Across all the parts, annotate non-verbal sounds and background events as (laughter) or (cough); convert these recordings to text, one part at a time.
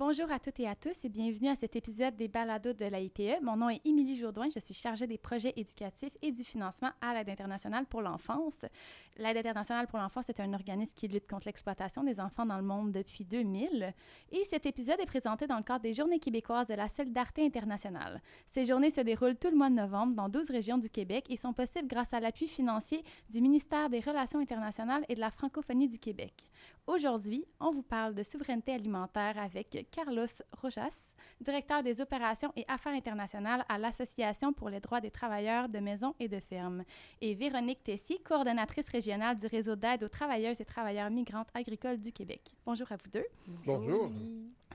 Bonjour à toutes et à tous et bienvenue à cet épisode des Balados de l'AIPE. Mon nom est Émilie Jourdouin, je suis chargée des projets éducatifs et du financement à l'Aide internationale pour l'enfance. L'Aide internationale pour l'enfance est un organisme qui lutte contre l'exploitation des enfants dans le monde depuis 2000 et cet épisode est présenté dans le cadre des Journées québécoises de la solidarité internationale. Ces journées se déroulent tout le mois de novembre dans 12 régions du Québec et sont possibles grâce à l'appui financier du ministère des Relations internationales et de la francophonie du Québec. Aujourd'hui, on vous parle de souveraineté alimentaire avec Carlos Rojas, directeur des opérations et affaires internationales à l'Association pour les droits des travailleurs de maisons et de fermes, et Véronique Tessier, coordonnatrice régionale du réseau d'aide aux travailleuses et travailleurs migrantes agricoles du Québec. Bonjour à vous deux. Bonjour.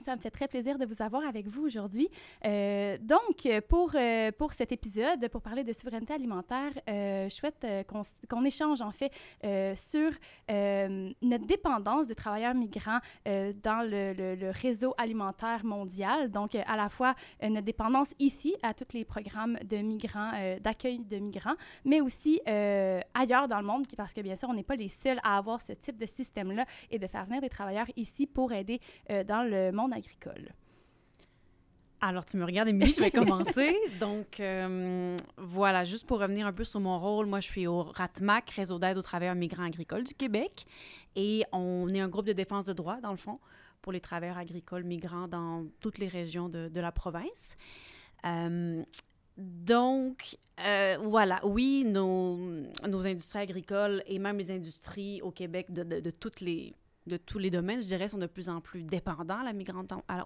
Ça me fait très plaisir de vous avoir avec vous aujourd'hui. Euh, donc, pour, euh, pour cet épisode, pour parler de souveraineté alimentaire, euh, je souhaite qu'on qu'on échange en fait sur notre dépendance des travailleurs migrants dans le, le- le réseau alimentaire mondial. Donc, à la fois notre dépendance ici à tous les programmes de migrants, d'accueil de migrants, mais aussi ailleurs dans le monde, parce que bien sûr, on n'est pas les seuls à avoir ce type de système-là et de faire venir des travailleurs ici pour aider dans le monde agricole. Alors, tu me regardes, Émilie, je vais commencer. (laughs) Donc, euh, voilà, juste pour revenir un peu sur mon rôle, moi, je suis au RATMAC, Réseau d'aide aux travailleurs migrants agricoles du Québec. Et on est un groupe de défense de droits, dans le fond, pour les travailleurs agricoles migrants dans toutes les régions de, la province. Euh, donc, euh, voilà, oui, nos, industries agricoles et même les industries au Québec de toutes les, de tous les domaines, je dirais, sont de plus en plus dépendants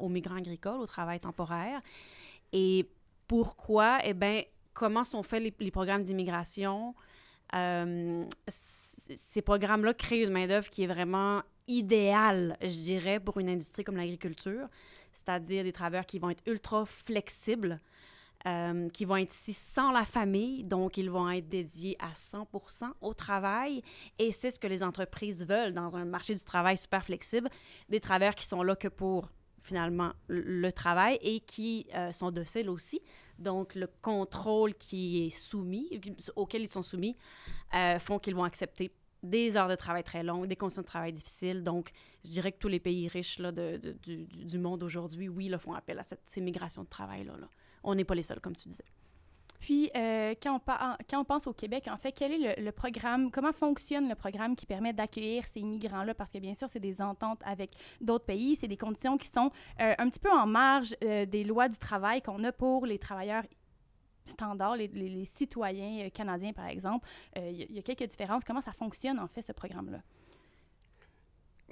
aux migrants agricoles, au travail temporaire. Et pourquoi? Eh bien, comment sont faits les, programmes d'immigration? Euh, ces programmes-là créent une main-d'œuvre qui est vraiment idéale, je dirais, pour une industrie comme l'agriculture, c'est-à-dire des travailleurs qui vont être ultra flexibles, euh, qui vont être ici sans la famille, donc ils vont être dédiés à 100% au travail. Et c'est ce que les entreprises veulent dans un marché du travail super flexible, des travailleurs qui sont là que pour finalement le travail et qui euh, sont dociles aussi. Donc le contrôle qui est soumis, auquel ils sont soumis, euh, font qu'ils vont accepter des heures de travail très longues, des conditions de travail difficiles. Donc, je dirais que tous les pays riches du, monde aujourd'hui, oui, font appel à cette, ces migrations de travail-là. là. On n'est pas les seuls, comme tu disais. Puis, euh, quand, on quand on pense au Québec, en fait, quel est le, programme, comment fonctionne le programme qui permet d'accueillir ces migrants-là? Parce que bien sûr, c'est des ententes avec d'autres pays, c'est des conditions qui sont euh, un petit peu en marge euh, des lois du travail qu'on a pour les travailleurs standards, les, citoyens canadiens, par exemple. Il y a quelques différences. Comment ça fonctionne, en fait, ce programme-là?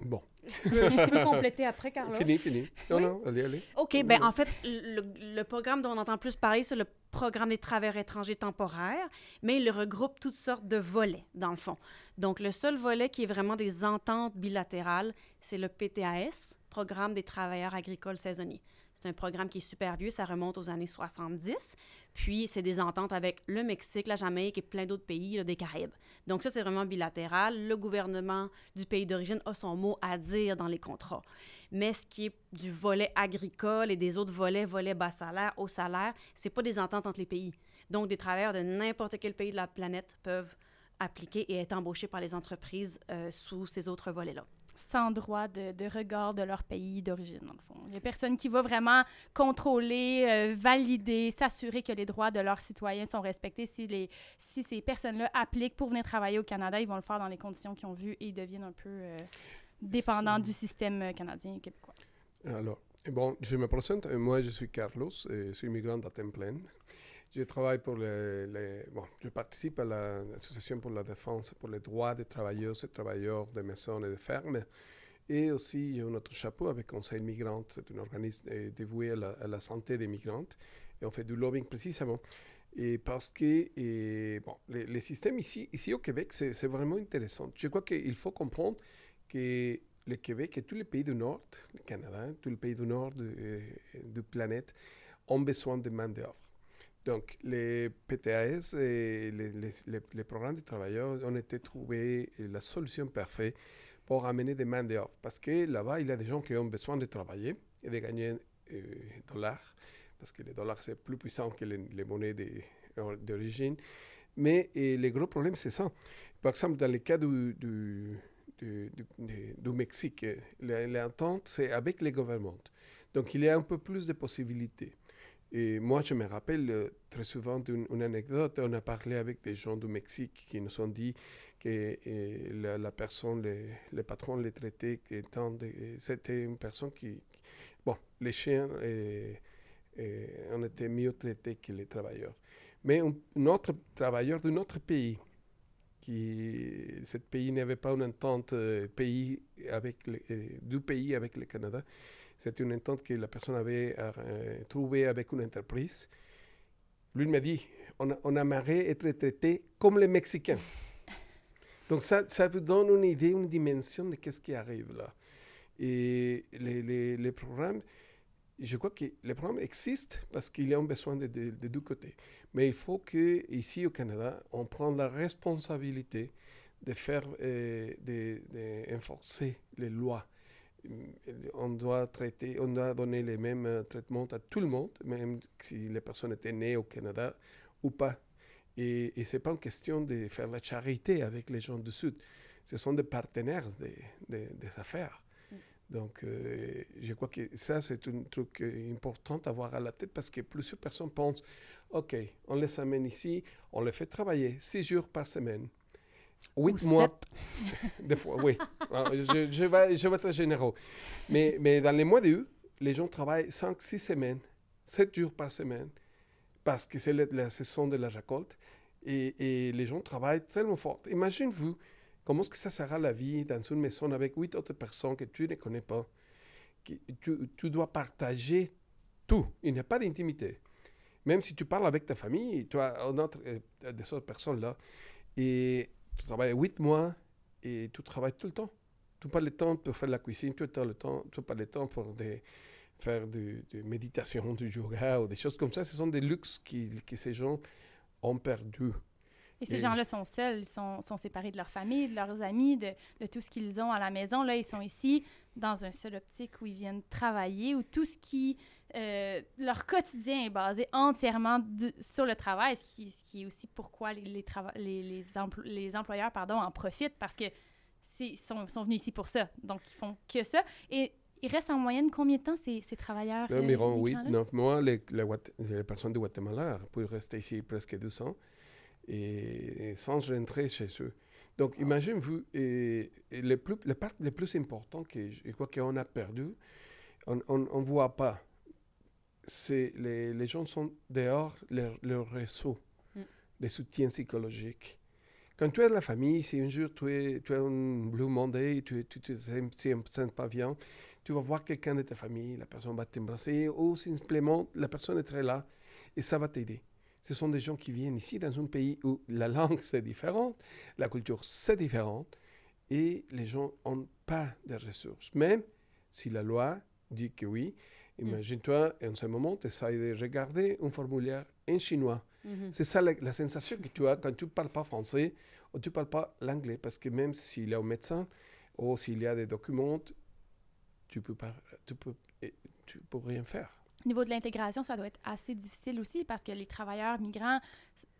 Bon, Je peux, je peux compléter après, Carlos? fini, fini. Non, non, allez, allez. OK, ben en fait, le, le programme dont on entend plus parler, c'est le programme des travailleurs étrangers temporaires, mais il regroupe toutes sortes de volets, dans le fond. Donc, le seul volet qui est vraiment des ententes bilatérales, c'est le PTAS, Programme des travailleurs agricoles saisonniers. C'est un programme qui est super vieux, ça remonte aux années 70. Puis, c'est des ententes avec le Mexique, la Jamaïque et plein d'autres pays des Caraïbes. Donc, ça, c'est vraiment bilatéral. Le gouvernement du pays d'origine a son mot à dire dans les contrats. Mais ce qui est du volet agricole et des autres volets, volets bas salaire, haut salaire, c'est pas des ententes entre les pays. Donc, des travailleurs de n'importe quel pays de la planète peuvent appliquer et être embauchés par les entreprises euh, sous ces autres volets-là. Sans droit de, regard de leur pays d'origine, dans le fond. Il n'y a personne qui va vraiment contrôler, euh, valider, s'assurer que les droits de leurs citoyens sont respectés. Si, les, si ces personnes-là appliquent pour venir travailler au Canada, ils vont le faire dans les conditions qu'ils ont vues et ils deviennent un peu euh, dépendants du système euh, canadien et québécois. Alors, bon, je me présente. Moi, je suis Carlos, et je suis migrant à temps plein. Je travaille pour les, Bon, je participe à la- l'Association pour la défense pour les droits des travailleuses et travailleurs de maisons et de fermes. Et aussi, j'ai un autre chapeau avec Conseil Migrant. C'est un organisme euh, dévoué à la, à la santé des migrantes. Et on fait du lobbying précisément. Et parce que bon, les, systèmes ici, ici au Québec, c'est vraiment intéressant. Je crois qu'il faut comprendre que le Québec et tous les pays du Nord, le Canada, tous les pays du Nord de, euh, de planète ont besoin de main d'œuvre. Donc, les PTAS et les, les, les, les programmes de travailleurs ont été trouvés la solution parfaite pour amener des mains d'œuvre. Parce que là-bas, il y a des gens qui ont besoin de travailler et de gagner euh, dollars, parce que les dollars, c'est plus puissant que les, les monnaies des- d'origine. Mais et le gros problème, c'est ça. Par exemple, dans le cas du Mexique. L'entente, c'est avec les gouvernements. Donc, il y a un peu plus de possibilités. Et moi, je me rappelle euh, très souvent d'une anecdote. On a parlé avec des gens du Mexique qui nous ont dit que la, la, personne, le, patron les traitait. C'était une personne qui. Bon, les chiens, et on était mieux traités que les travailleurs. Mais un, autre travailleur d'un autre pays, qui. Ce pays n'avait pas une entente euh, pays avec euh, du pays avec le Canada c'était une entente que la personne avait euh, trouvée avec une entreprise. Lui m'a dit, on, on aimerait être traité comme les Mexicains. Donc ça, ça vous donne une idée, une dimension de qu'est-ce qui arrive là. Et les, les, programmes, je crois que les programmes existent parce qu'il y a un besoin de, de, de, deux côtés. Mais il faut que ici au Canada, on prenne la responsabilité de faire, euh, de, de enforcer les lois on doit traiter, on doit donner les mêmes euh, traitements à tout le monde, même si les personnes étaient nées au Canada ou pas. Et, et ce n'est pas une question de faire la charité avec les gens du Sud. Ce sont des partenaires des, des, des affaires. Mm. Donc, euh, je crois que ça, c'est un truc euh, important à avoir à la tête parce que plusieurs personnes pensent, OK, on les amène ici, on les fait travailler six jours par semaine. Huit mois. (laughs) Des fois, oui. je, je, vais, je vais être généreux. Mais, mais dans les mois d'août, les gens travaillent 5-6 semaines, 7 jours par semaine, parce que c'est la, la, saison de la récolte. Et, et, les gens travaillent tellement fort. Imagine-vous comment est-ce que ça sera la vie dans une maison avec 8 autres personnes que tu ne connais pas. Tu, tu dois partager tout. Il n'y a pas d'intimité. Même si tu parles avec ta famille, tu as une autre, euh, des autres personnes là. Et tu travailles huit mois et tu travailles tout le temps. Tu n'as pas le temps pour faire la cuisine, tu n'as le temps, tu pas le temps pour des, faire de, de, méditation, du yoga ou des choses comme ça. Ce sont des luxes qui, que ces gens ont perdu. Et ces gens-là sont seuls, ils sont, sont, séparés de leur famille, de leurs amis, de, de tout ce qu'ils ont à la maison. Là, ils sont ici dans un seul optique où ils viennent travailler, où tout ce qui euh, leur quotidien est basé entièrement du, sur le travail, ce qui, ce qui, est aussi pourquoi les, les, les, les, empl les employeurs pardon, en profitent parce que sont, sont venus ici pour ça. Donc, ils font que ça. Et il reste en moyenne combien de temps ces, ces travailleurs Là, environ 8, 9 mois. Les, les, les, personnes du Guatemala peuvent rester ici presque 200 et, et sans rentrer chez eux. Donc, imagine-vous, et, et le plus, la part le plus important que je crois qu'on a perdu, on ne voit pas c'est les, les, gens sont dehors leur, leur réseau mm. de soutien psychologique. Quand tu es de la famille, si un jour tu es, tu es un Blue Monday, tu tu, tu, te sens pas bien, tu vas voir quelqu'un de ta famille, la personne va t'embrasser ou simplement la personne est très là et ça va t'aider. Ce sont des gens qui viennent ici dans un pays où la langue c'est différente, la culture c'est différente et les gens n'ont pas de ressources. Même si la loi dit que oui, Imagine-toi, en ce moment, tu essaies de regarder un formulaire en chinois. Mm -hmm. C'est ça la, la, sensation que tu as quand tu ne parles pas français ou tu ne parles pas l'anglais. Parce que même s'il y a un médecin ou s'il y a des documents, tu ne peux, pas, tu peux, tu peux rien faire. Au niveau de l'intégration, ça doit être assez difficile aussi parce que les travailleurs migrants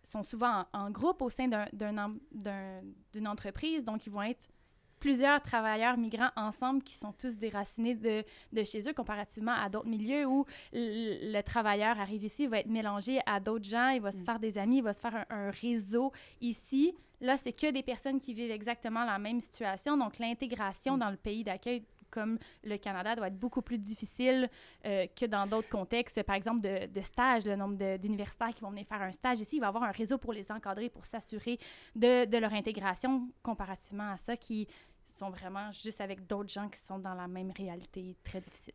sont souvent en, en groupe au sein d'une un, entreprise. Donc, ils vont être plusieurs travailleurs migrants ensemble qui sont tous déracinés de, de chez eux comparativement à d'autres milieux où le, le, travailleur arrive ici, il va être mélangé à d'autres gens, il va se mm. faire des amis, il va se faire un, un réseau ici. Là, c'est que des personnes qui vivent exactement la même situation. Donc, l'intégration mm. dans le pays d'accueil comme le Canada doit être beaucoup plus difficile euh, que dans d'autres contextes. Par exemple, de, de stages, le nombre d'universitaires qui vont venir faire un stage ici, il va y avoir un réseau pour les encadrer, pour s'assurer de, de, leur intégration comparativement à ça qui sont vraiment juste avec d'autres gens qui sont dans la même réalité très difficile.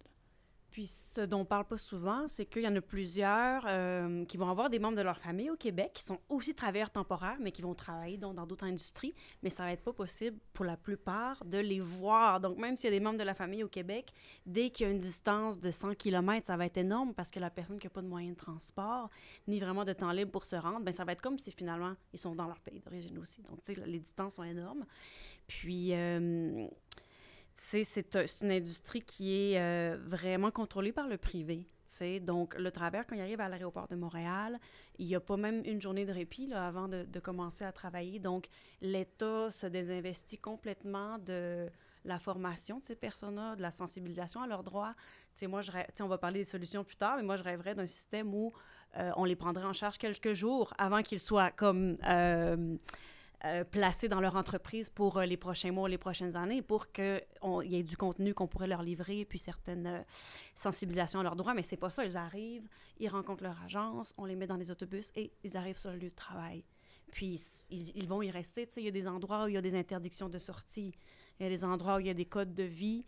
Puis ce dont on parle pas souvent, c'est qu'il y en a plusieurs euh, qui vont avoir des membres de leur famille au Québec qui sont aussi travailleurs temporaires, mais qui vont travailler donc, dans d'autres industries. Mais ça va être pas possible pour la plupart de les voir. Donc même s'il y a des membres de la famille au Québec, dès qu'il y a une distance de 100 km, ça va être énorme parce que la personne qui n'a pas de moyen de transport, ni vraiment de temps libre pour se rendre, ben ça va être comme si finalement ils sont dans leur pays d'origine aussi. Donc les distances sont énormes. Puis... Euh, c'est une industrie qui est euh, vraiment contrôlée par le privé. Donc, le travailleur, quand il arrive à l'aéroport de Montréal, il n'y a pas même une journée de répit là, avant de, commencer à travailler. Donc, l'État se désinvestit complètement de la formation de ces personnes-là, de la sensibilisation à leurs droits. sais, moi, je on va parler des solutions plus tard, mais moi, je rêverais d'un système où euh, on les prendrait en charge quelques jours avant qu'ils soient comme... Euh, euh, placés dans leur entreprise pour les prochains mois, les prochaines années, pour qu'il y ait du contenu qu'on pourrait leur livrer, puis certaines sensibilisations à leurs droits. Mais c'est pas ça. Ils arrivent, ils rencontrent leur agence, on les met dans les autobus et ils arrivent sur le lieu de travail. Puis ils, ils vont y rester. Il y a des endroits où il y a des interdictions de sortie. Il y a des endroits où il y a des codes de vie.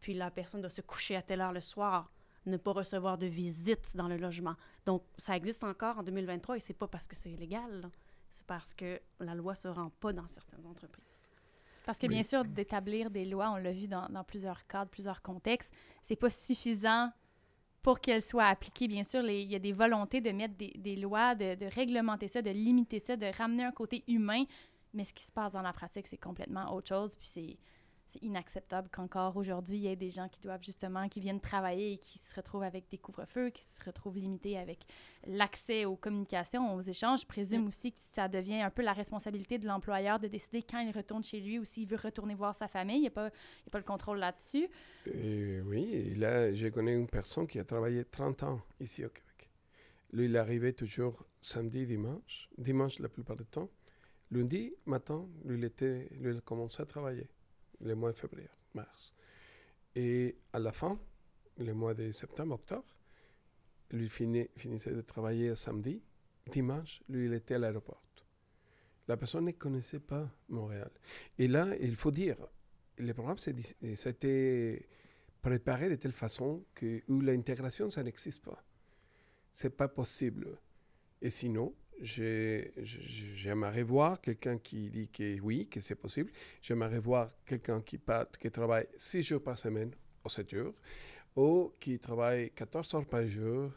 Puis la personne doit se coucher à telle heure le soir ne pas recevoir de visite dans le logement. Donc, ça existe encore en 2023 et c'est pas parce que c'est illégal, c'est parce que la loi se rend pas dans certaines entreprises. Parce que bien sûr, d'établir des lois, on l'a vu dans, dans, plusieurs cadres, plusieurs contextes, c'est pas suffisant pour qu'elles soient appliquées. Bien sûr, il y a des volontés de mettre des, des lois, de, de, réglementer ça, de limiter ça, de ramener un côté humain, mais ce qui se passe dans la pratique, c'est complètement autre chose. Puis c'est c'est inacceptable qu'encore aujourd'hui, il y ait des gens qui doivent justement, qui viennent travailler et qui se retrouvent avec des couvre-feux, qui se retrouvent limités avec l'accès aux communications, aux échanges. Je présume mm. aussi que ça devient un peu la responsabilité de l'employeur de décider quand il retourne chez lui ou s'il veut retourner voir sa famille. Il n'y a, pas, a pas le contrôle là-dessus. Euh, oui, là, j'ai connu une personne qui a travaillé 30 ans ici au Québec. Lui, il arrivait toujours samedi, dimanche, dimanche la plupart du temps. Lundi matin, lui, il, était, lui, il commençait à travailler le mois de février, mars. Et à la fin, le mois de septembre, octobre, lui finissait de travailler samedi. Dimanche, lui, il était à l'aéroport. La personne ne connaissait pas Montréal. Et là, il faut dire, le programme, c'était préparé de telle façon que l'intégration, ça n'existe pas. C'est pas possible. Et sinon, j'aimerais voir quelqu'un qui dit que oui, que c'est possible. J'aimerais voir quelqu'un qui, qui travaille 6 jours par semaine ou 7 jours, ou qui travaille 14 heures par jour.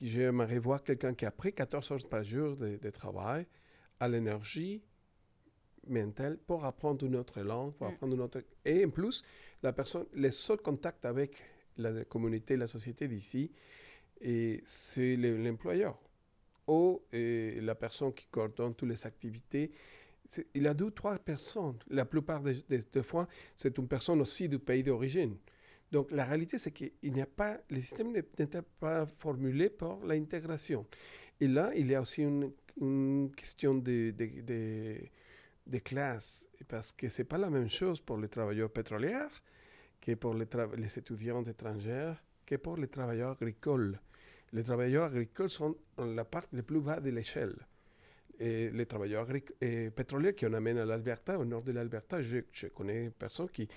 J'aimerais voir quelqu'un qui a pris 14 heures par jour de, travail à l'énergie mentale pour apprendre une autre langue, pour mm. apprendre une autre... Et en plus, la personne, les seuls contacts avec la communauté, la société d'ici, c'est l'employeur ou la personne qui coordonne toutes les activités. Il a deux ou trois personnes. La plupart des, fois, c'est une personne aussi du pays d'origine. Donc la réalité, c'est qu'il le système n'était pas formulé pour l'intégration. Et là, il y a aussi une, question de, classe, parce que ce n'est pas la même chose pour les travailleurs pétroliers que pour les étudiants étrangers, que pour les travailleurs agricoles les travailleurs agricoles sont la partie la plus bas de l'échelle. Et les travailleurs et pétroliers qui en amènent à l'Alberta, au nord de l'Alberta, je, je, connais personne qui,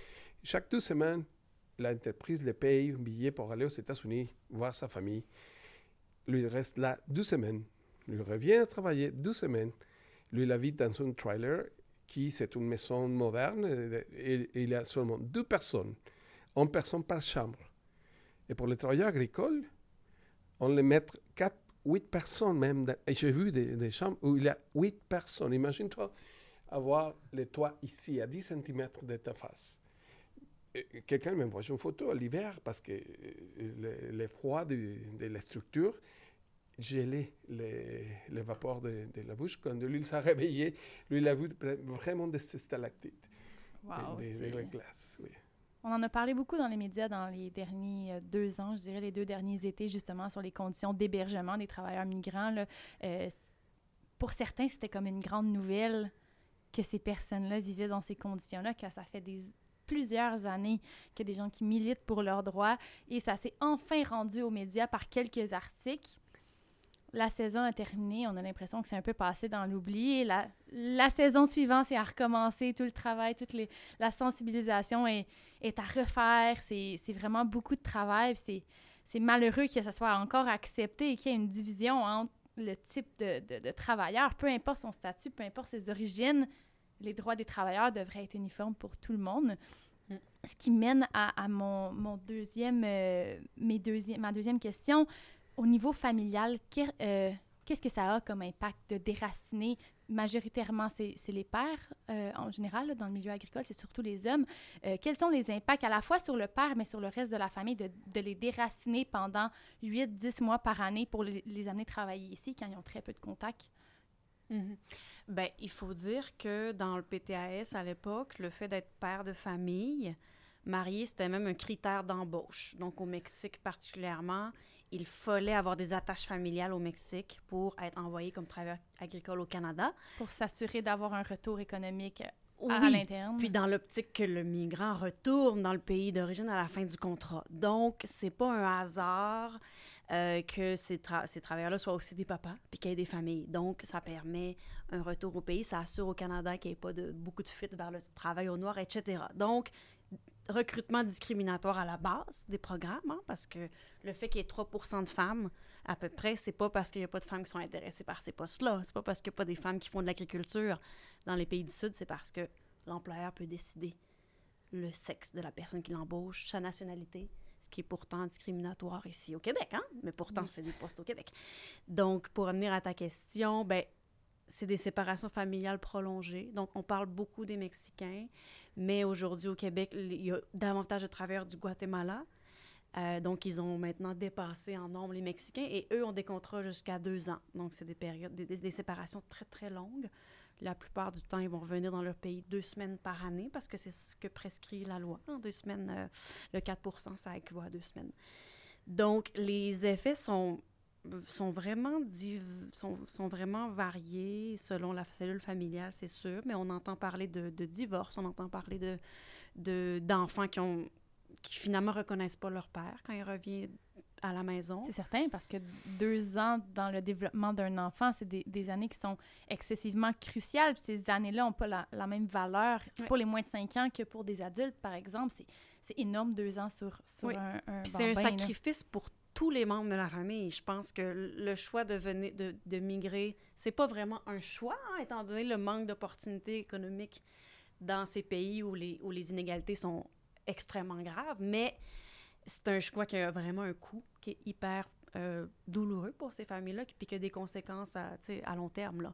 chaque deux semaines, l'entreprise les paye un billet pour aller aux États-Unis voir sa famille. Lui, reste là deux semaines. Lui revient travailler deux semaines. Lui, il habite dans un trailer qui, c'est une maison moderne, et, il y a seulement deux personnes, une personne par chambre. Et pour les travailleurs agricoles, on les met 4, 8 personnes même. et j'ai vu des, chambres où il y a 8 personnes. Imagine-toi avoir le toit ici, à 10 cm de ta face. Quelqu'un m'envoie une photo à l'hiver parce que euh, le, froid de, la structure gelait les, les vapeurs de, la bouche. Quand lui s'est réveillé, lui, il a vu vraiment des stalactites, wow, des, des, glaces. Oui. On en a parlé beaucoup dans les médias dans les derniers euh, deux ans, je dirais les deux derniers étés, justement, sur les conditions d'hébergement des travailleurs migrants. Euh, pour certains, c'était comme une grande nouvelle que ces personnes-là vivaient dans ces conditions-là, que ça fait plusieurs années qu'il y a des gens qui militent pour leurs droits et ça s'est enfin rendu aux médias par quelques articles la saison a terminé, on a l'impression que c'est un peu passé dans l'oubli. La, la saison suivante, c'est à recommencer, tout le travail, toute les, la sensibilisation est, est à refaire. C'est vraiment beaucoup de travail. C'est malheureux que ça soit encore accepté et qu'il y ait une division entre le type de, de, de, travailleur, peu importe son statut, peu importe ses origines, les droits des travailleurs devraient être uniformes pour tout le monde. Mm. Ce qui mène à, à mon, mon, deuxième, euh, mes deuxième, ma deuxième question au niveau familial, euh, qu'est-ce que ça a comme impact de déraciner majoritairement, c'est les pères euh, en général, dans le milieu agricole, c'est surtout les hommes. Euh, quels sont les impacts à la fois sur le père, mais sur le reste de la famille, de, les déraciner pendant 8-10 mois par année pour les, les, amener travailler ici quand ils ont très peu de contacts? Mm-hmm. Ben, il faut dire que dans le PTAS à l'époque, le fait d'être père de famille, marié, c'était même un critère d'embauche. Donc au Mexique particulièrement, il fallait avoir des attaches familiales au Mexique pour être envoyé comme travailleur agricole au Canada. Pour s'assurer d'avoir un retour économique à l'interne. Puis dans l'optique que le migrant retourne dans le pays d'origine à la fin du contrat. Donc, c'est pas un hasard euh, que ces, ces travailleurs-là soient aussi des papas puis qu'il y ait des familles. Donc, ça permet un retour au pays. Ça assure au Canada qu'il n'y ait pas de, beaucoup de fuites vers le travail au noir, etc. Donc, recrutement discriminatoire à la base des programmes, hein, parce que le fait qu'il y ait 3% de femmes, à peu près, c'est pas parce qu'il n'y a pas de femmes qui sont intéressées par ces postes-là. C'est pas parce qu'il n'y a pas des femmes qui font de l'agriculture dans les pays du Sud, c'est parce que l'employeur peut décider le sexe de la personne qui l'embauche, sa nationalité, ce qui est pourtant discriminatoire ici au Québec, hein? Mais pourtant, c'est des postes au Québec. Donc, pour revenir à ta question, ben c'est des séparations familiales prolongées. Donc, on parle beaucoup des Mexicains, mais aujourd'hui au Québec, il y a davantage de travailleurs du Guatemala. Euh, donc, ils ont maintenant dépassé en nombre les Mexicains et eux ont des contrats jusqu'à deux ans. Donc, c'est des périodes, des, séparations très, très longues. La plupart du temps, ils vont revenir dans leur pays deux semaines par année parce que c'est ce que prescrit la loi. En deux semaines, euh, le 4 ça équivaut à deux semaines. Donc, les effets sont sont vraiment, sont, sont, vraiment variés selon la cellule familiale, c'est sûr, mais on entend parler de, de divorce, on entend parler de, de, d'enfants qui ont qui finalement reconnaissent pas leur père quand il revient à la maison. C'est certain, parce que deux ans dans le développement d'un enfant, c'est des, des, années qui sont excessivement cruciales. Puis ces années-là n'ont pas la, la, même valeur pour les moins de cinq ans que pour des adultes, par exemple. C'est, énorme, deux ans sur, sur un, un C'est un sacrifice pour tous les membres de la famille. Je pense que le choix de, venir, de, de migrer, c'est pas vraiment un choix, hein, étant donné le manque d'opportunités économiques dans ces pays où les, inégalités sont extrêmement graves, mais c'est un choix qui a vraiment un coût, qui est hyper euh, douloureux pour ces familles-là, puis qui a des conséquences à, long terme.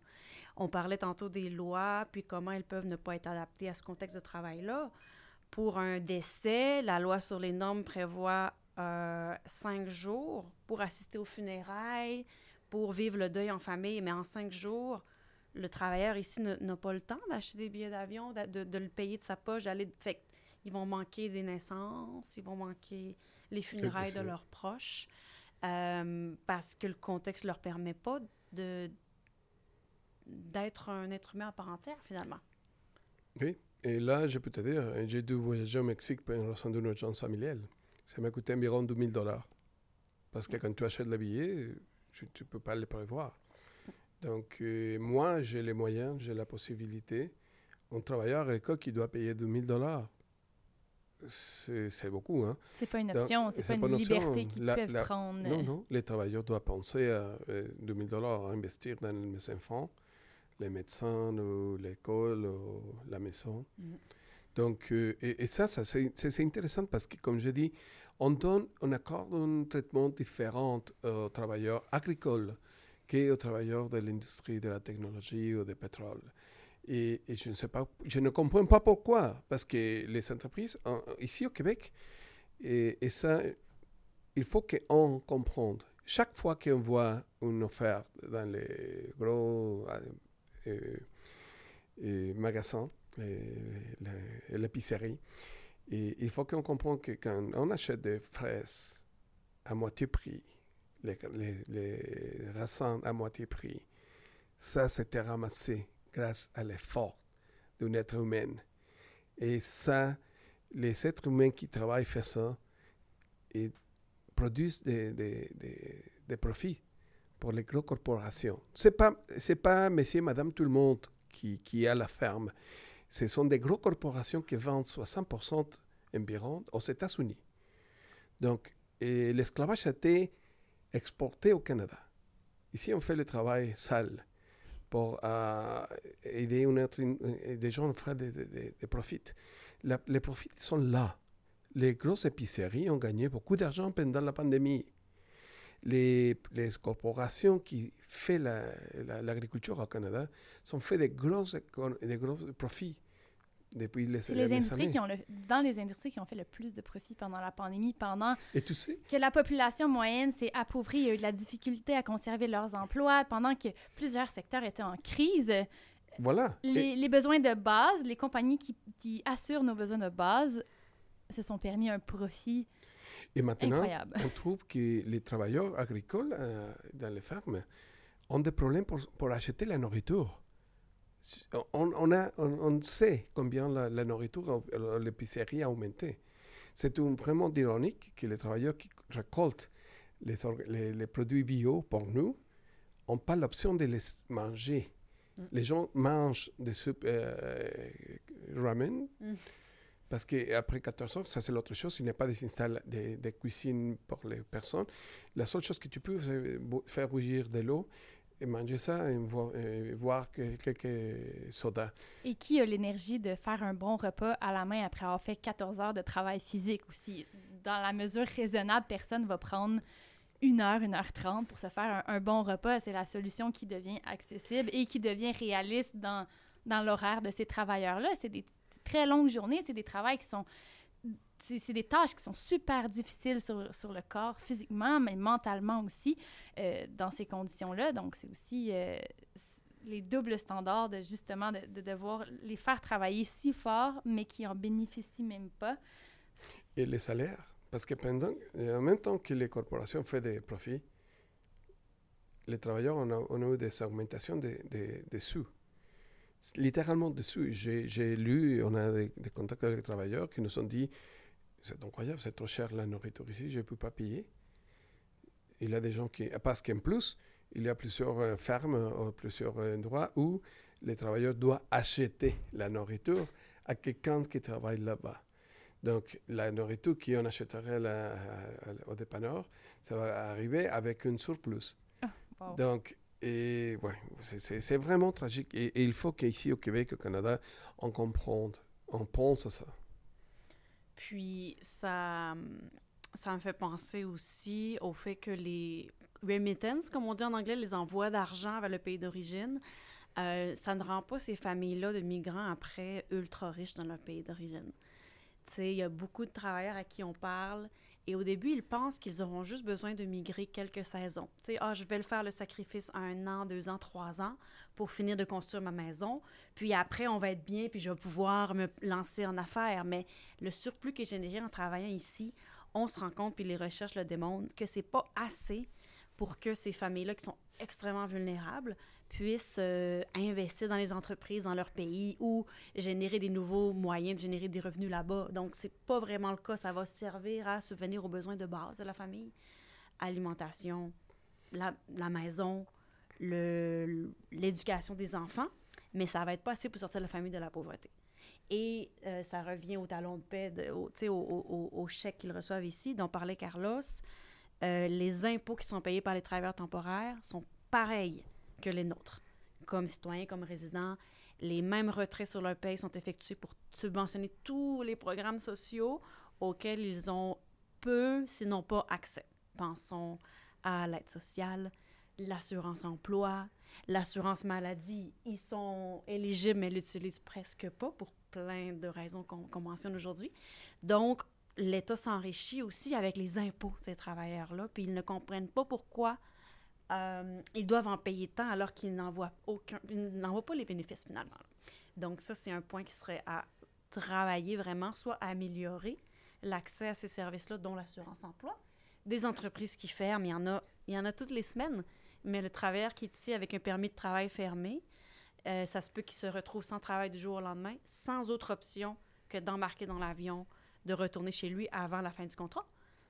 On parlait tantôt des lois, puis comment elles peuvent ne pas être adaptées à ce contexte de travail-là. Pour un décès, la loi sur les normes prévoit euh, cinq jours pour assister aux funérailles, pour vivre le deuil en famille, mais en cinq jours, le travailleur ici n'a pas le temps d'acheter des billets d'avion, de, de, le payer de sa poche, d'aller. Fait ils vont manquer des naissances, ils vont manquer les funérailles de leurs proches, euh, parce que le contexte ne leur permet pas de d'être un être humain à part entière, finalement. Oui, et là, je peux te dire, j'ai dû voyager au Mexique pour une raison d'une urgence familiale ça m'a coûté environ 2000 dollars. Parce que quand tu achètes le billet, tu ne peux pas le prévoir. Donc, euh, moi, j'ai les moyens, j'ai la possibilité. Un travailleur agricole qui doit payer 2000 dollars, c'est beaucoup. Hein? C'est pas une option, c'est pas, une liberté qu'ils peuvent prendre. Non, non. Les travailleurs doivent penser à 2000 euh, dollars à investir dans mes enfants, les médecins, l'école, la maison. Mm. Donc, euh, et, ça, ça c'est intéressant parce que, comme je dis, on donne, on accorde un traitement différent aux travailleurs agricoles qu'aux travailleurs de l'industrie de la technologie ou du pétrole. Et, je ne sais pas, je ne comprends pas pourquoi, parce que les entreprises, ici au Québec, et, ça, il faut qu'on comprenne. Chaque fois qu'on voit une offerte dans les gros euh, euh, magasins, l'épicerie. Et il faut qu'on comprenne que quand on achète des fraises à moitié prix, les, les, raisins à moitié prix, ça c'était ramassé grâce à l'effort d'un être humain. Et ça, les êtres humains qui travaillent font ça et produisent des, des, des, profits pour les grosses corporations. Ce n'est pas, pas monsieur, madame, tout le monde qui, qui a la ferme ce sont des grosses corporations qui vendent 60% environ aux États-Unis. Donc, l'esclavage a été exporté au Canada. Ici, on fait le travail sale pour euh, aider des gens à faire des, profits. les profits sont là. Les grosses épiceries ont gagné beaucoup d'argent pendant la pandémie. Les, les corporations qui font l'agriculture au Canada sont fait des gros, des gros profits depuis les, les industries qui ont le, dans les industries qui ont fait le plus de profits pendant la pandémie, pendant Et tu sais? que la population moyenne s'est appauvrie, il y a eu de la difficulté à conserver leurs emplois, pendant que plusieurs secteurs étaient en crise. Voilà. Les, les besoins de base, les compagnies qui, qui, assurent nos besoins de base se sont permis un profit Et maintenant, incroyable. on trouve que les travailleurs agricoles euh, dans les fermes ont des problèmes pour, pour acheter la nourriture. On, on, a, on, on, sait combien la, la nourriture, l'épicerie a augmenté. C'est vraiment ironique que les travailleurs qui récoltent les, les, les produits bio pour nous n'ont pas l'option de les manger. Mm. Les gens mangent des soupes euh, ramen mm. Parce qu'après 14 heures, ça c'est l'autre chose, il n'y a pas des, des, des cuisines pour les personnes. La seule chose que tu peux, c'est faire bouillir de l'eau et manger ça et et voir que, quelques sodas. Et qui a l'énergie de faire un bon repas à la main après avoir fait 14 heures de travail physique aussi? Dans la mesure raisonnable, personne va prendre une heure, une heure trente pour se faire un, un bon repas. C'est la solution qui devient accessible et qui devient réaliste dans, dans l'horaire de ces travailleurs-là. C'est des très longues journées, c'est des travails qui sont c'est des tâches qui sont super difficiles sur, sur, le corps, physiquement, mais mentalement aussi, euh, dans ces conditions-là. Donc, c'est aussi euh, les doubles standards de justement de, de, devoir les faire travailler si fort, mais qui en bénéficient même pas. Et les salaires? Parce que pendant, en même temps que les corporations font des profits, les travailleurs ont, eu des augmentations des de, de sous littéralement dessus. J'ai lu, on a des, des, contacts avec les travailleurs qui nous ont dit c'est incroyable, c'est trop cher la nourriture ici, je ne peux pas payer. Il y a des gens qui. Parce qu'en plus, il y a plusieurs euh, fermes, euh, plusieurs endroits où les travailleurs doivent acheter la nourriture à quelqu'un qui travaille là-bas. Donc, la nourriture qu'on achèterait la, à, au dépanneur, ça va arriver avec une surplus. Oh, wow. Donc, et ouais, c'est vraiment tragique. Et, il faut qu'ici au Québec, au Canada, on comprenne, on pense à ça. Puis ça, ça me fait penser aussi au fait que les remittances, comme on dit en anglais, les envois d'argent vers le pays d'origine, euh, ça ne rend pas ces familles-là de migrants après ultra riches dans leur pays d'origine. Tu sais, il y a beaucoup de travailleurs à qui on parle et au début, ils pensent qu'ils auront juste besoin de migrer quelques saisons. Tu sais, ah, je vais le faire le sacrifice un an, deux ans, trois ans pour finir de construire ma maison. Puis après, on va être bien, puis je vais pouvoir me lancer en affaires. Mais le surplus qui est généré en travaillant ici, on se rend compte, puis les recherches le démontrent, que c'est pas assez pour que ces familles-là qui sont extrêmement vulnérables puissent euh, investir dans les entreprises dans leur pays ou générer des nouveaux moyens de générer des revenus là-bas. Donc, c'est pas vraiment le cas. Ça va servir à subvenir aux besoins de base de la famille. Alimentation, la, maison, l'éducation des enfants, mais ça va être pas assez pour sortir la famille de la pauvreté. Et euh, ça revient au talon de paix, de, au, au, au, au chèque qu'ils reçoivent ici, dont parlait Carlos. Euh, les impôts qui sont payés par les travailleurs temporaires sont pareils que les nôtres. Comme citoyens, comme résidents, les mêmes retraits sur leur paye sont effectués pour subventionner tous les programmes sociaux auxquels ils ont peu, sinon pas accès. Pensons à l'aide sociale, l'assurance emploi, l'assurance maladie. Ils sont éligibles, mais l'utilisent presque pas pour plein de raisons qu'on qu mentionne aujourd'hui. Donc, l'État s'enrichit aussi avec les impôts de ces travailleurs-là, puis ils ne comprennent pas pourquoi euh, ils doivent en payer tant alors qu'ils n'en voient aucun, n'en pas les bénéfices finalement. Donc ça, c'est un point qui serait à travailler vraiment, soit à améliorer l'accès à ces services-là, dont l'assurance emploi. Des entreprises qui ferment, il y en a, il y en a toutes les semaines, mais le travailleur qui est ici avec un permis de travail fermé, euh, ça se peut qu'il se retrouve sans travail du jour au lendemain, sans autre option que d'embarquer dans l'avion, de retourner chez lui avant la fin du contrat.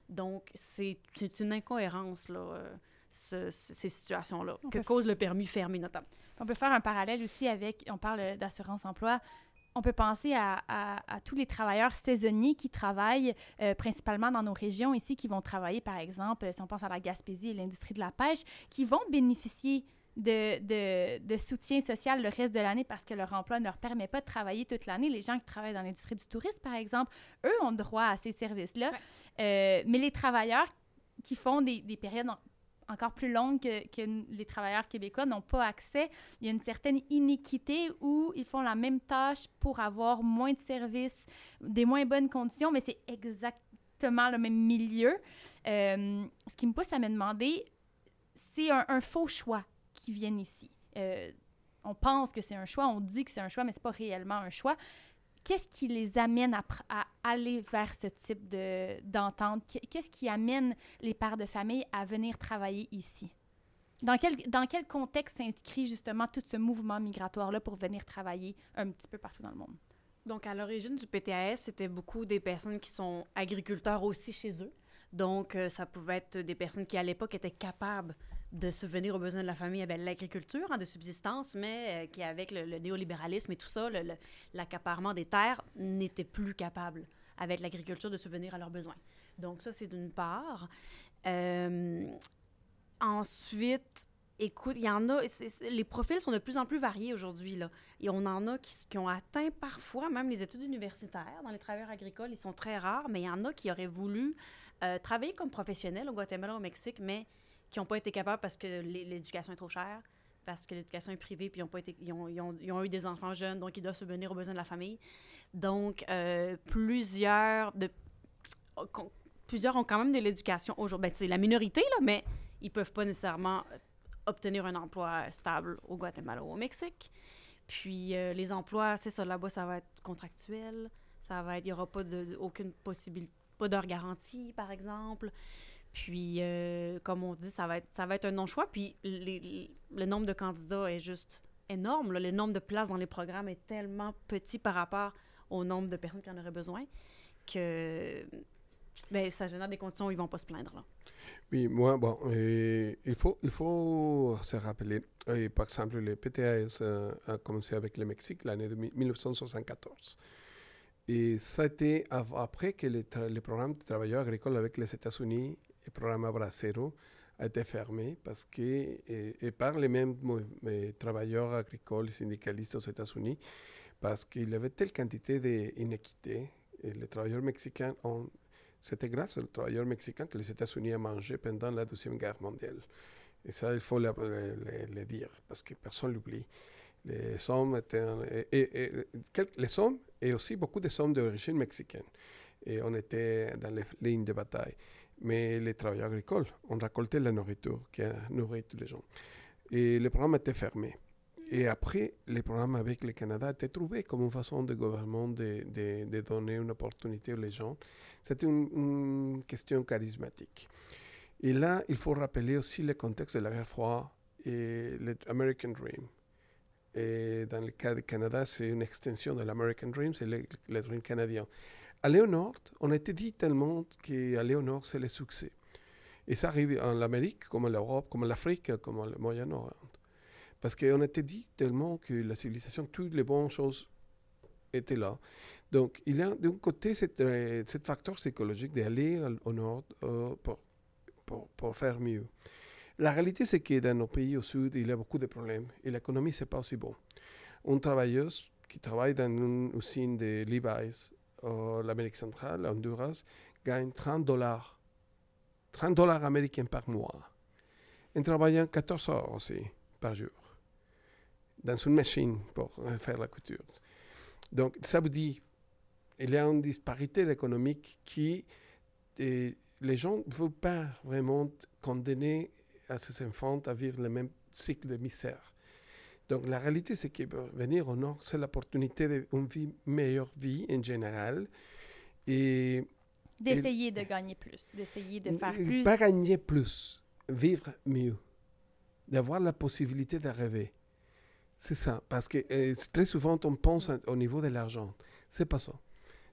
Donc, c'est une incohérence, là. Euh, ce, ces situations-là, que cause le permis fermé notamment. On peut faire un parallèle aussi avec, on parle d'assurance-emploi, on peut penser à, à, à, tous les travailleurs saisonniers qui travaillent euh, principalement dans nos régions ici, qui vont travailler, par exemple, si on pense à la Gaspésie et l'industrie de la pêche, qui vont bénéficier de, de, de, soutien social le reste de l'année parce que leur emploi ne leur permet pas de travailler toute l'année. Les gens qui travaillent dans l'industrie du tourisme, par exemple, eux ont droit à ces services-là. Ouais. Euh, mais les travailleurs qui font des, des périodes encore plus longue que, les travailleurs québécois n'ont pas accès. Il y a une certaine iniquité où ils font la même tâche pour avoir moins de services, des moins bonnes conditions, mais c'est exactement le même milieu. Euh, ce qui me pousse à me demander, c'est un, faux choix qui viennent ici. Euh, on pense que c'est un choix, on dit que c'est un choix, mais c'est pas réellement un choix. Qu'est-ce qui les amène à, aller vers ce type de, d'entente? Qu- Qu'est-ce qui amène les pères de famille à venir travailler ici? Dans quel, dans quel contexte s'inscrit justement tout ce mouvement migratoire-là pour venir travailler un petit peu partout dans le monde? Donc, à l'origine du PTAS, c'était beaucoup des personnes qui sont agriculteurs aussi chez eux. Donc, euh, ça pouvait être des personnes qui, à l'époque, étaient capables de subvenir aux besoins de la famille avec l'agriculture, hein, de subsistance, mais euh, qui, avec le, néolibéralisme et tout ça, l'accaparement des terres, n'étaient plus capables, avec l'agriculture, de subvenir à leurs besoins. Donc, ça, c'est d'une part. Euh, ensuite, écoute, il y en a, les profils sont de plus en plus variés aujourd'hui. Et on en a qui, qui ont atteint parfois même les études universitaires. Dans les travailleurs agricoles, ils sont très rares, mais il y en a qui auraient voulu euh, travailler comme professionnels au Guatemala, au Mexique, mais qui n'ont pas été capables parce que l'é- l'éducation est trop chère, parce que l'éducation est privée, puis ils ont, pas été, ils, ont, eu des enfants jeunes, donc ils doivent subvenir aux besoins de la famille. Donc, euh, plusieurs, plusieurs ont quand même de l'éducation aujourd'hui. Ben, la minorité, là, mais ils peuvent pas nécessairement obtenir un emploi stable au Guatemala ou au Mexique. Puis euh, les emplois, c'est ça, là-bas, ça va être contractuel. Ça va être, il n'y aura pas de- aucune possibilité, pas d'heure garantie, par exemple. Puis, euh, comme on dit, ça va être, ça va être un non-choix. Puis, les- le nombre de candidats est juste énorme. Le nombre de places dans les programmes est tellement petit par rapport au nombre de personnes qui en auraient besoin que ben, ça génère des conditions où ils vont pas se plaindre. Oui, moi, bon, euh, il, faut, il faut se rappeler, euh, par exemple, le PTAS a commencé avec le Mexique l'année de mi- 1974. Et ça a été après que le, le programme de travailleurs agricoles avec les États-Unis, le programme Abracero, a été fermé parce que, par les mêmes euh, travailleurs agricoles syndicalistes aux États-Unis, parce qu'il y avait telle quantité d'inéquité. Les travailleurs mexicains ont c'était grâce aux travailleurs mexicains que les États-Unis ont mangé pendant la Deuxième Guerre mondiale. Et ça, il faut le, dire, parce que personne l'oublie. Les hommes étaient... Et, les hommes, et aussi beaucoup de hommes d'origine mexicaine. Et on était dans les lignes de bataille. Mais les travailleurs agricoles, on récoltait la nourriture qui a nourri tous les gens. Et le programme était fermé. Et après, le programme avec le Canada été trouvé comme une façon de gouvernement de, donner une opportunité aux gens. C'était une, question charismatique. Et là, il faut rappeler aussi le contexte de la guerre froide et l'American Dream. Et dans le cas du Canada, c'est une extension de l'American Dream, c'est le Dream canadien. Aller au nord, on a été dit tellement qu'aller au nord, c'est le succès. Et ça arrive en Amérique, comme en Europe, comme en Afrique, comme au Moyen-Orient. Parce qu'on était dit tellement que la civilisation, toutes les bonnes choses étaient là. Donc, il y a d'un côté cette, euh, ce facteur psychologique d'aller al- au nord euh, pour, pour, pour faire mieux. La réalité, c'est que dans nos pays au sud, il y a beaucoup de problèmes et l'économie, c'est pas aussi bon. Une travailleuse qui travaille dans une usine de Levi's en Amérique centrale, Honduras, gagne 30 dollars. 30 dollars américains par mois. En travaillant 14 heures aussi par jour dans une machine pour euh, faire la couture. Donc, ça vous dit, il y a une disparité économique qui, les gens ne veulent pas vraiment condamner à ces enfants à vivre le même cycle de misère. Donc, la réalité, c'est que venir au Nord, c'est l'opportunité d'une vie, meilleure vie en général. Et D'essayer de gagner plus, d'essayer de faire plus. Pas gagner plus, vivre mieux, d'avoir la possibilité de rêver. C'est ça, parce que euh, très souvent on pense à- au niveau de l'argent. C'est pas ça.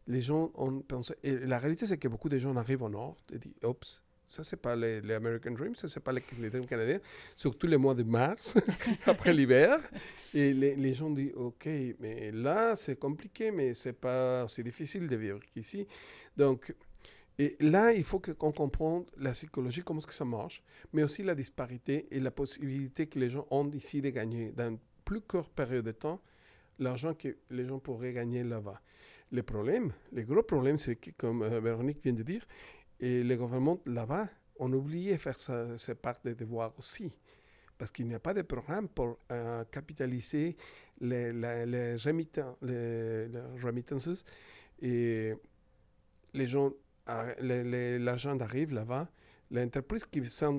Les gens ont pensé. Et la réalité, c'est que beaucoup de gens arrivent au Nord et disent Oups, ça, c'est pas les, American Dream, ça, c'est pas les, Dreams canadiens, surtout les mois de mars, (laughs) après l'hiver. Et les, gens disent Ok, mais là, c'est compliqué, mais c'est pas aussi difficile de vivre qu'ici. Donc, et là, il faut qu'on comprenne la psychologie, comment est-ce que ça marche, mais aussi la disparité et la possibilité que les gens ont ici de gagner dans une plus courte période de temps l'argent que les gens pourraient gagner là-bas. Le problème, le gros problème, c'est que, comme euh, Véronique vient de dire, et les gouvernements là-bas on oubliait faire ça, cette part des devoirs aussi. Parce qu'il n'y a pas de programme pour euh, capitaliser les, les, les, les, remittances. Et les gens, l'argent arrive là-bas. L'entreprise qui sent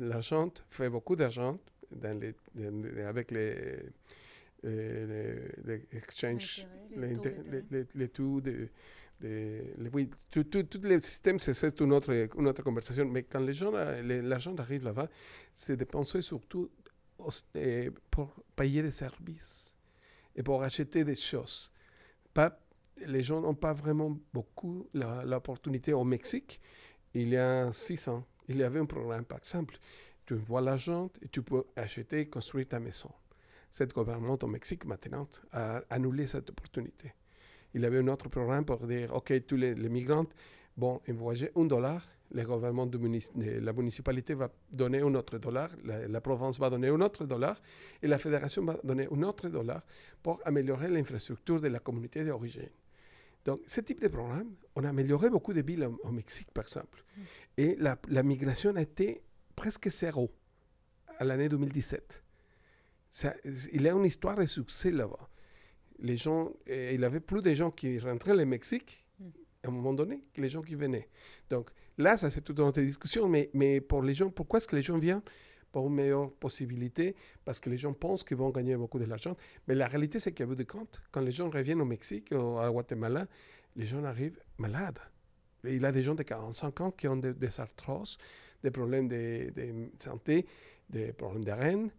l'argent fait beaucoup d'argent avec les, les, exchanges, les, taux de, oui, tous les systèmes, c'est une autre, une autre conversation. Mais quand l'argent arrive là-bas, c'est dépensé surtout pour payer des services et pour acheter des choses. Pas, les gens n'ont pas vraiment beaucoup l'opportunité au Mexique. Il y a six ans, il y avait un programme, par exemple. Tu vois l'argent et tu peux acheter construire ta maison. Cette gouvernement au Mexique maintenant a annulé cette opportunité il avait un autre programme pour dire, OK, tous les, migrants, bon, voyager un dollar, le gouvernement de, la municipalité va donner un autre dollar, la, province va donner un autre dollar, et la fédération va donner un autre dollar pour améliorer l'infrastructure de la communauté d'origine. Donc, ce type de programme, on a amélioré beaucoup de villes au, Mexique, par exemple. Mm. Et la, la, migration a été presque zéro à l'année 2017. Ça, il y a une histoire de succès là-bas les gens, il avait plus de gens qui rentraient au Mexique à un moment donné que les gens qui venaient. Donc là, ça c'est toute une autre discussion, mais, mais pour les gens, pourquoi est-ce que les gens viennent? Pour une meilleure possibilité Parce que les gens pensent qu'ils vont gagner beaucoup d'argent. Mais la réalité, c'est qu'à bout de compte, quand les gens reviennent au Mexique ou à Guatemala, les gens arrivent malades. il y a des gens de 45 ans qui ont des, arthroses, des problèmes de, de santé, des problèmes de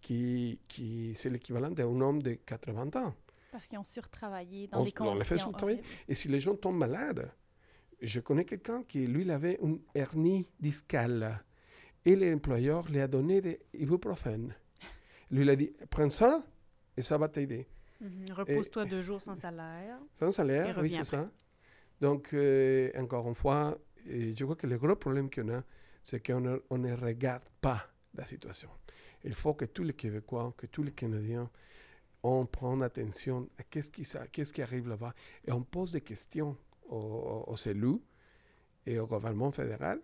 qui, qui c'est l'équivalent d'un homme de 80 ans. Parce qu'ils ont surtravaillé dans des conditions Et si les gens tombent malades, je connais quelqu'un qui, lui, il avait une hernie discale. Et l'employeur lui a donné des ibuprofènes. Lui, il a dit, prends ça et ça va t'aider. Mhm. Repose-toi deux jours sans salaire. Sans salaire, oui, c'est ça. Donc, euh, encore une fois, je crois que le gros problème qu'on a, c'est qu'on ne, on ne regarde pas la situation. Il faut que tous les Québécois, que tous les Canadiens on prend attention à qu'est-ce qui, qui arrive là-bas et on pose des questions aux, aux élus et au gouvernement fédéral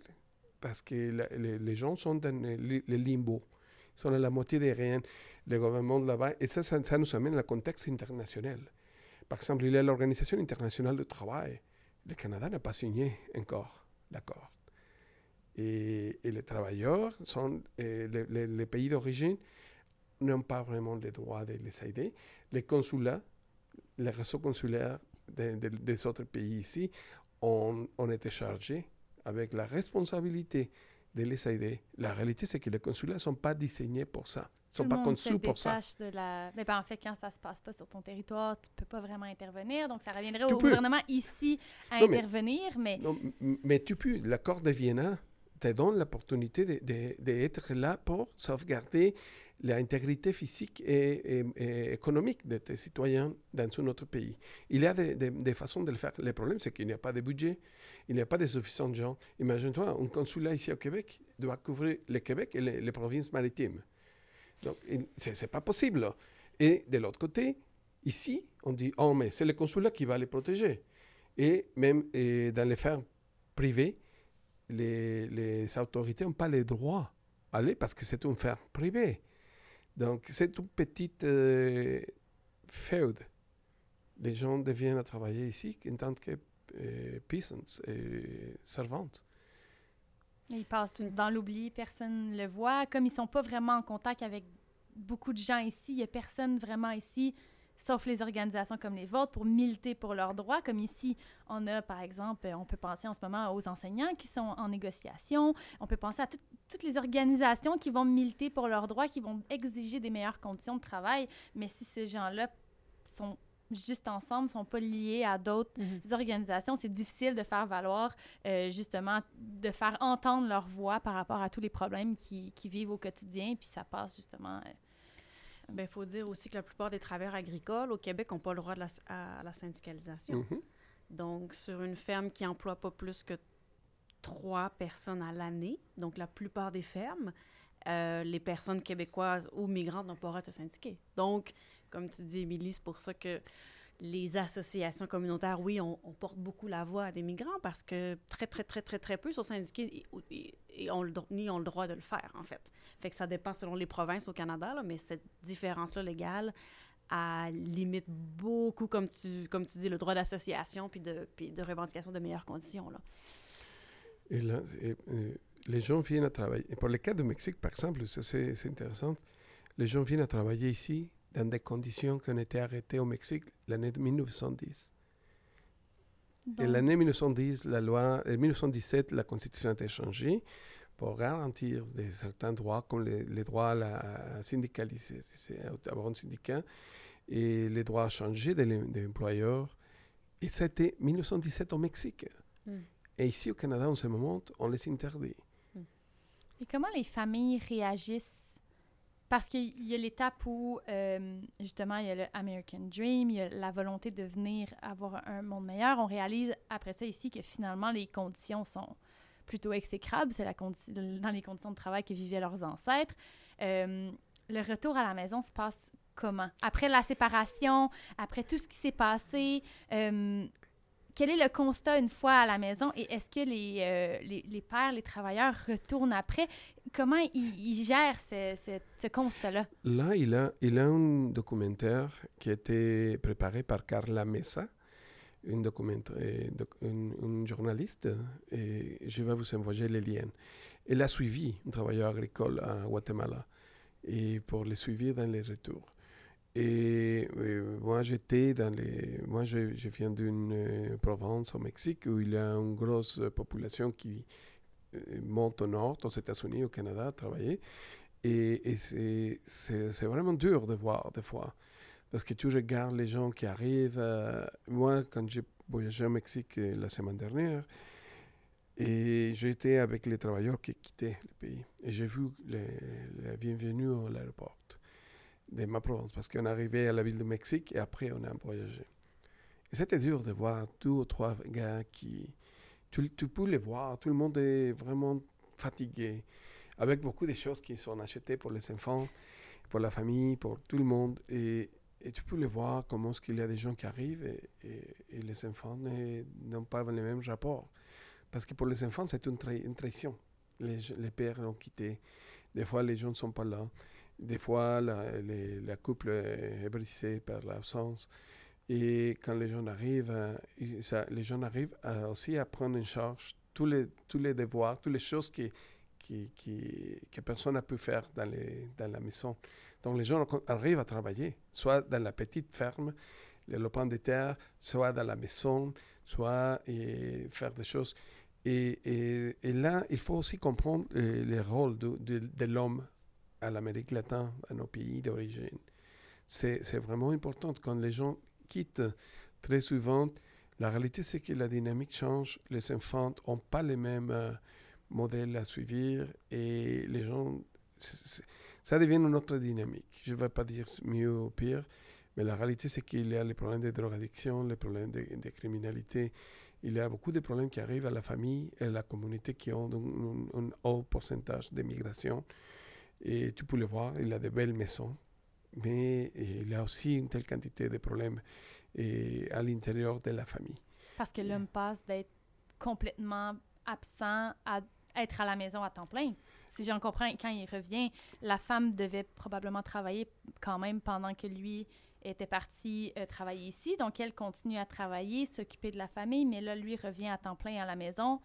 parce que les gens sont dans le, limbo, ils sont à la moitié des rien, le gouvernement là-bas, et ça, ça, nous amène au contexte international. Par exemple, il y a l'Organisation internationale du travail. Le Canada n'a pas signé encore l'accord. Et, les travailleurs sont, les pays d'origine n'ont pas vraiment le droit de les aider. Les consulats, les réseaux consulaires des autres pays ici ont, ont, été chargés avec la responsabilité de les aider. La réalité, c'est que les consulats ne sont pas disaignés pour ça. Ils ne sont pas conçus pour ça. De la... Mais ben, en fait, quand ça ne se passe pas sur ton territoire, tu ne peux pas vraiment intervenir. Donc, ça reviendrait au gouvernement ici à intervenir. Mais... Non, mais tu peux. L'accord de Vienna te donne l'opportunité d'être là pour sauvegarder l'intégrité physique et, économique de tes citoyens dans notre pays. Il y a des, façons de le faire. Le problème, c'est qu'il n'y a pas de budget, il n'y a pas de suffisants gens. Imagine-toi, un consulat ici au Québec doit couvrir le Québec et les, provinces maritimes. Donc, ce n'est pas possible. Et de l'autre côté, ici, on dit, oh, mais c'est le consulat qui va les protéger. Et même dans les fermes privées, les, les autorités n'ont pas le droit d'aller parce que c'est une ferme privée. Donc, c'est une petite euh. Les gens deviennent à travailler ici en tant que euh, peasants et servantes. Ils passent dans l'oubli, personne ne le voit. Comme ils ne sont pas vraiment en contact avec beaucoup de gens ici, il n'y a personne vraiment ici sauf les organisations comme les vôtres, pour militer pour leurs droits. Comme ici, on a, par exemple, on peut penser en ce moment aux enseignants qui sont en négociation. On peut penser à toutes les organisations qui vont militer pour leurs droits, qui vont exiger des meilleures conditions de travail. Mais si ces gens-là sont juste ensemble, sont pas liés à d'autres mhm. organisations, c'est difficile de faire valoir, euh, justement, de faire entendre leur voix par rapport à tous les problèmes qu'ils qui vivent au quotidien. Puis ça passe justement... Euh, il ben, faut dire aussi que la plupart des travailleurs agricoles au Québec n'ont pas le droit de la, à, la syndicalisation. Mm-hmm. Donc, sur une ferme qui emploie pas plus que trois personnes à l'année, donc la plupart des fermes, euh, les personnes québécoises ou migrantes n'ont pas le droit de se syndiquer. Donc, comme tu dis, Émilie, c'est pour ça que les associations communautaires, oui, on, porte beaucoup la voix à des migrants parce que très, très, très, très, très peu sont syndiqués et, ont le, ni ont le droit de le faire, en fait. Fait que ça dépend selon les provinces au Canada, mais cette différence-là légale, à limite beaucoup, comme tu, comme tu dis, le droit d'association puis de, puis de revendication de meilleures conditions. Là. Et là, les gens viennent à travailler. pour le cas du Mexique, par exemple, c'est intéressant. Les gens viennent à travailler ici dans des conditions qui ont été arrêtées au Mexique l'année 1910. Et l'année 1910, la loi, en 1917, la Constitution a été changée pour garantir des, certains droits, comme les, droits à la syndicaliser, avoir un syndicat, et les droits à changer des, employeurs. Et c'était 1917 au Mexique. Hmm. Et ici au Canada, en ce moment, on les interdit. Hmm. Et comment les familles réagissent? Parce qu'il y a l'étape où, euh, justement, il y a le American Dream, il y a la volonté de venir avoir un monde meilleur. On réalise après ça ici que finalement, les conditions sont plutôt exécrables. C'est dans les conditions de travail que vivaient leurs ancêtres. Euh, le retour à la maison se passe comment? Après la séparation, après tout ce qui s'est passé, euh, quel est le constat une fois à la maison et est-ce que les, euh, les, les, pères, les travailleurs retournent après? Comment ils, gèrent ce, ce, constat-là? Là, il a, il a un documentaire qui a été préparé par Carla Mesa, une, une, une, journaliste, et je vais vous envoyer les liens. Elle a suivi un travailleur agricole à Guatemala et pour le suivre dans les retours. Et moi, j'étais dans les. Moi, je, viens d'une euh, province au Mexique où il y a une grosse population qui euh, monte au nord, aux États-Unis, au Canada, à travailler. Et, et c'est vraiment dur de voir des fois. Parce que tu regardes les gens qui arrivent. Euh, moi, quand j'ai voyagé au Mexique la semaine dernière, et j'étais avec les travailleurs qui quittaient le pays. Et j'ai vu la bienvenue à l'aéroport de ma province, parce qu'on arrivait à la ville de Mexique et après on a voyagé. Et c'était dur de voir deux ou trois gars qui... Tu, peux les voir, tout le monde est vraiment fatigué, avec beaucoup de choses qui sont achetées pour les enfants, pour la famille, pour tout le monde. Et, et tu peux les voir comment est-ce qu'il y a des gens qui arrivent et, et, les enfants n'ont pas le même rapport. Parce que pour les enfants, c'est une, une, trahison. Les, les pères l'ont quitté. Des fois, les gens ne sont pas là. Des fois, la, couple est brisée par l'absence. Et quand les gens arrivent, les gens arrivent aussi à prendre en charge tous les, tous les devoirs, toutes les choses qui, qui, qui, que personne n'a pu faire dans, les, dans la maison. Donc les gens arrivent à travailler, soit dans la petite ferme, le lopin de terre, soit dans la maison, soit et faire des choses. Et, et, là, il faut aussi comprendre euh, le rôle de, de, de l'homme à l'Amérique latine, à nos pays d'origine. C'est vraiment important quand les gens quittent très souvent. La réalité, c'est que la dynamique change. Les enfants n'ont pas les mêmes euh, modèles à suivre et les gens, ça devient une autre dynamique. Je ne vais pas dire mieux ou pire, mais la réalité, c'est qu'il y a les problèmes de drogue-addiction, les problèmes de, de, criminalité. Il y a beaucoup de problèmes qui arrivent à la famille et à la communauté qui ont un, un haut pourcentage d'immigration. Et tu peux le voir, il a de belles maisons, mais il a aussi une telle quantité de problèmes et à l'intérieur de la famille. Parce que l'homme passe d'être complètement absent à être à la maison à temps plein. Si j'en comprends, quand il revient, la femme devait probablement travailler quand même pendant que lui était parti euh, travailler ici. Donc, elle continue à travailler, s'occuper de la famille, mais là, lui revient à temps plein à la maison,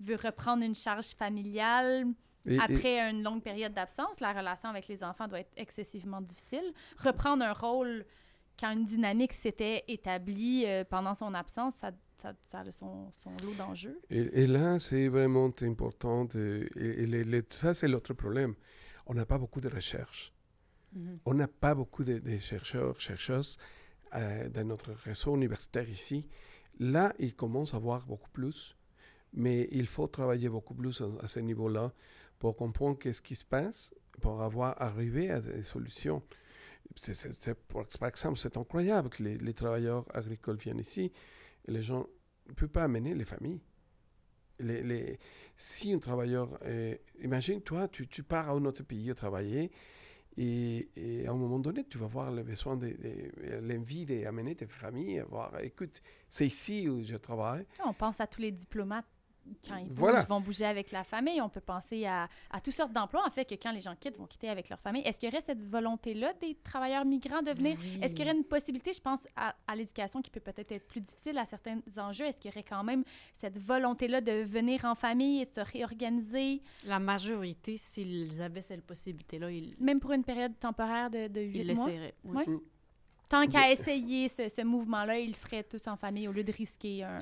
veut reprendre une charge familiale, après une longue période d'absence, la relation avec les enfants doit être excessivement difficile. Reprendre un rôle quand une dynamique s'était établie euh, pendant son absence, ça, ça, ça a son, son lot d'enjeux. Et, là, c'est vraiment important. et, ça, c'est l'autre problème. On n'a pas beaucoup de recherches. Mm-hmm. On n'a pas beaucoup de, chercheurs, chercheuses euh, dans notre réseau universitaire ici. Là, il commence à avoir beaucoup plus, mais il faut travailler beaucoup plus à ce niveau-là pour comprendre qu'est-ce qui se passe, pour avoir arrivé à des solutions. C'est, par exemple, c'est incroyable que les, travailleurs agricoles viennent ici et les gens ne peuvent pas amener les familles. Les, les, si un travailleur, imagine toi, tu, tu, pars à un autre pays travailler Et, et, à un moment donné, tu vas voir le besoin, de, de l'envie d'amener tes familles, voir, écoute, c'est ici où je travaille. On pense à tous les diplomates quand ils bougent, vont bouger avec la famille. On peut penser à, à toutes sortes d'emplois, en fait, que quand les gens quittent, vont quitter avec leur famille. Est-ce qu'il y aurait cette volonté-là des travailleurs migrants de venir? Est-ce qu'il y aurait une possibilité, je pense, à, à l'éducation qui peut peut-être être plus difficile à certains enjeux? Est-ce qu'il y aurait quand même cette volonté-là de venir en famille et de se réorganiser? La majorité, s'ils avaient cette possibilité-là, ils... Même pour une période temporaire de, de 8 ils mois? l'essaieraient. Oui. Ouais. Tant qu'à essayer ce, ce mouvement-là, ils le feraient tous en famille au lieu de risquer un...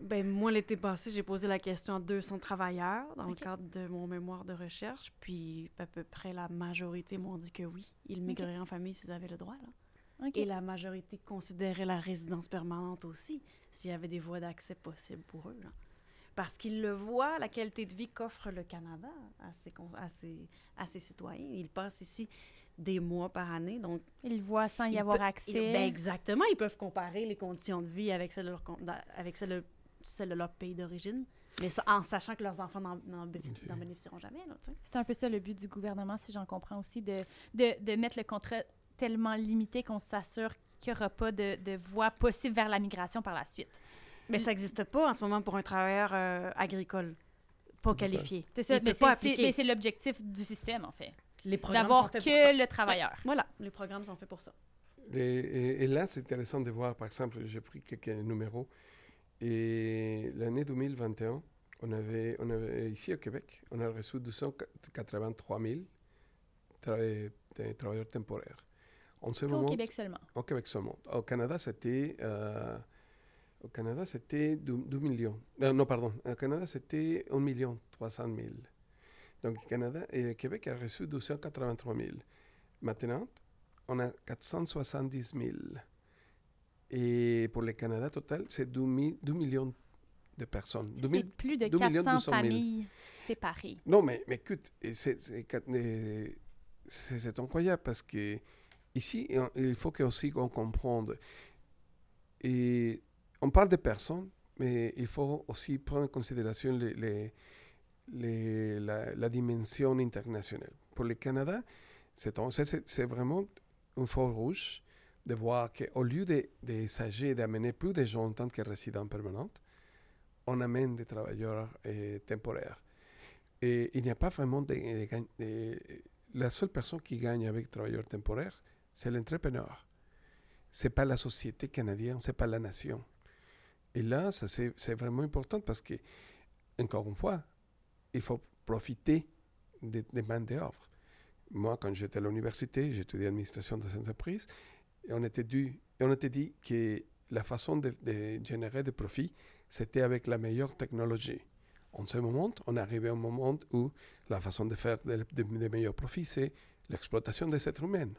Ben, moi, l'été passé, j'ai posé la question à 200 travailleurs dans okay. le cadre de mon mémoire de recherche, puis à peu près la majorité m'ont dit que oui, ils migreraient okay. en famille s'ils avaient le droit. Là. Okay. Et la majorité considérait la résidence permanente aussi, s'il y avait des voies d'accès possibles pour eux. Là. Parce qu'ils le voient, la qualité de vie qu'offre le Canada à ses, à, ses, à ses citoyens. Ils passent ici des mois par année. Donc, ils voient sans y avoir accès. Ils, ben exactement. Ils peuvent comparer les conditions de vie avec celles de leur, avec celles celle de leur pays d'origine, mais ça, en sachant que leurs enfants n'en bénéficieront jamais. C'est un peu ça le but du gouvernement, si j'en comprends aussi, de, de, de, mettre le contrat tellement limité qu'on s'assure qu'il n'y aura pas de, de voie possible vers la migration par la suite. Mais ça n'existe pas en ce moment pour un travailleur euh, agricole pas qualifié. C'est ça, mais c'est l'objectif du système, en fait. D'avoir que le travailleur. Voilà, les programmes sont faits pour ça. Et, et, et là, c'est intéressant de voir, par exemple, j'ai pris quelques numéros. Et l'année 2021, on avait, on avait, ici au Québec, on a reçu 283 000 tra travailleurs temporaires. En ce moment, au Québec seulement. Au Québec seulement. Au Canada, c'était euh, au Canada, c'était 2, 2, millions. Euh, non, pardon. Au Canada, c'était 1 million 300 000. Donc, Canada et Québec a reçu 283 000. Maintenant, on a 470 000. Et pour le Canada total, c'est 2, 2, millions de personnes. C'est plus de 400 familles séparées. Non, mais, mais écoute, c'est incroyable parce que ici, il faut que aussi qu'on comprenne. Et on parle de personnes, mais il faut aussi prendre en considération les, les, les, la, la, dimension internationale. Pour le Canada, c'est vraiment un fort rouge de voir qu'au lieu de, de d'amener plus de gens en tant que résidents permanents, on amène des travailleurs eh, temporaires. Et il n'y a pas vraiment de, La seule personne qui gagne avec travailleurs temporaires, c'est l'entrepreneur. Ce n'est pas la société canadienne, ce n'est pas la nation. Et là, c'est vraiment important parce que, encore une fois, il faut profiter des de main d'œuvre. Moi, quand j'étais à l'université, j'étudiais administration des entreprises, et on était, dit que la façon de, générer des profits, c'était avec la meilleure technologie. En ce moment, on est arrivé à un moment où la façon de faire des de, de meilleurs profits, c'est l'exploitation des êtres humains.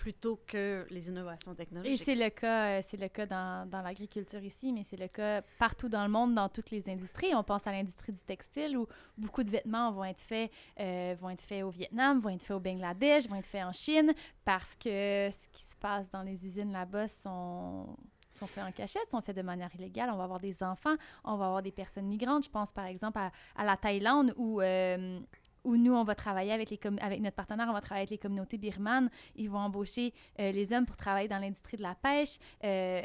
Plutôt que les innovations technologiques. Et c'est le cas, c'est le cas dans, dans l'agriculture ici, mais c'est le cas partout dans le monde, dans toutes les industries. On pense à l'industrie du textile où beaucoup de vêtements vont être faits, euh, vont être faits au Vietnam, vont être faits au Bangladesh, vont être faits en Chine, parce que ce qui se passe dans les usines là-bas sont sont faits en cachette, sont faits de manière illégale. On va avoir des enfants, on va avoir des personnes migrantes. Je pense par exemple à, à la Thaïlande où, euh, où nous, on va travailler avec, les avec notre partenaire, on va travailler avec les communautés birmanes. Ils vont embaucher euh, les hommes pour travailler dans l'industrie de la pêche. Euh,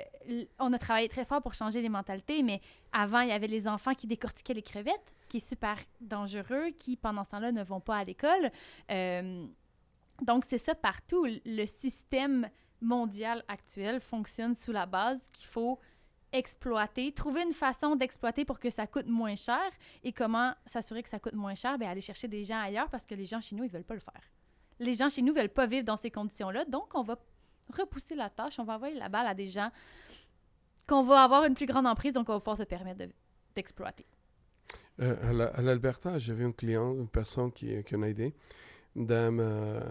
on a travaillé très fort pour changer les mentalités, mais avant, il y avait les enfants qui décortiquaient les crevettes, qui est super dangereux, qui pendant ce temps-là ne vont pas à l'école. donc, c'est ça partout. Le système mondial actuel fonctionne sous la base qu'il faut exploiter, trouver une façon d'exploiter pour que ça coûte moins cher. Et comment s'assurer que ça coûte moins cher? Bien, aller chercher des gens ailleurs parce que les gens chez nous, ils veulent pas le faire. Les gens chez nous veulent pas vivre dans ces conditions-là. Donc, on va repousser la tâche, on va envoyer la balle à des gens qu'on va avoir une plus grande emprise, donc on va pouvoir se permettre d'exploiter. De, euh, à l'Alberta, j'avais un client, une personne qui, a aidé, Dame euh,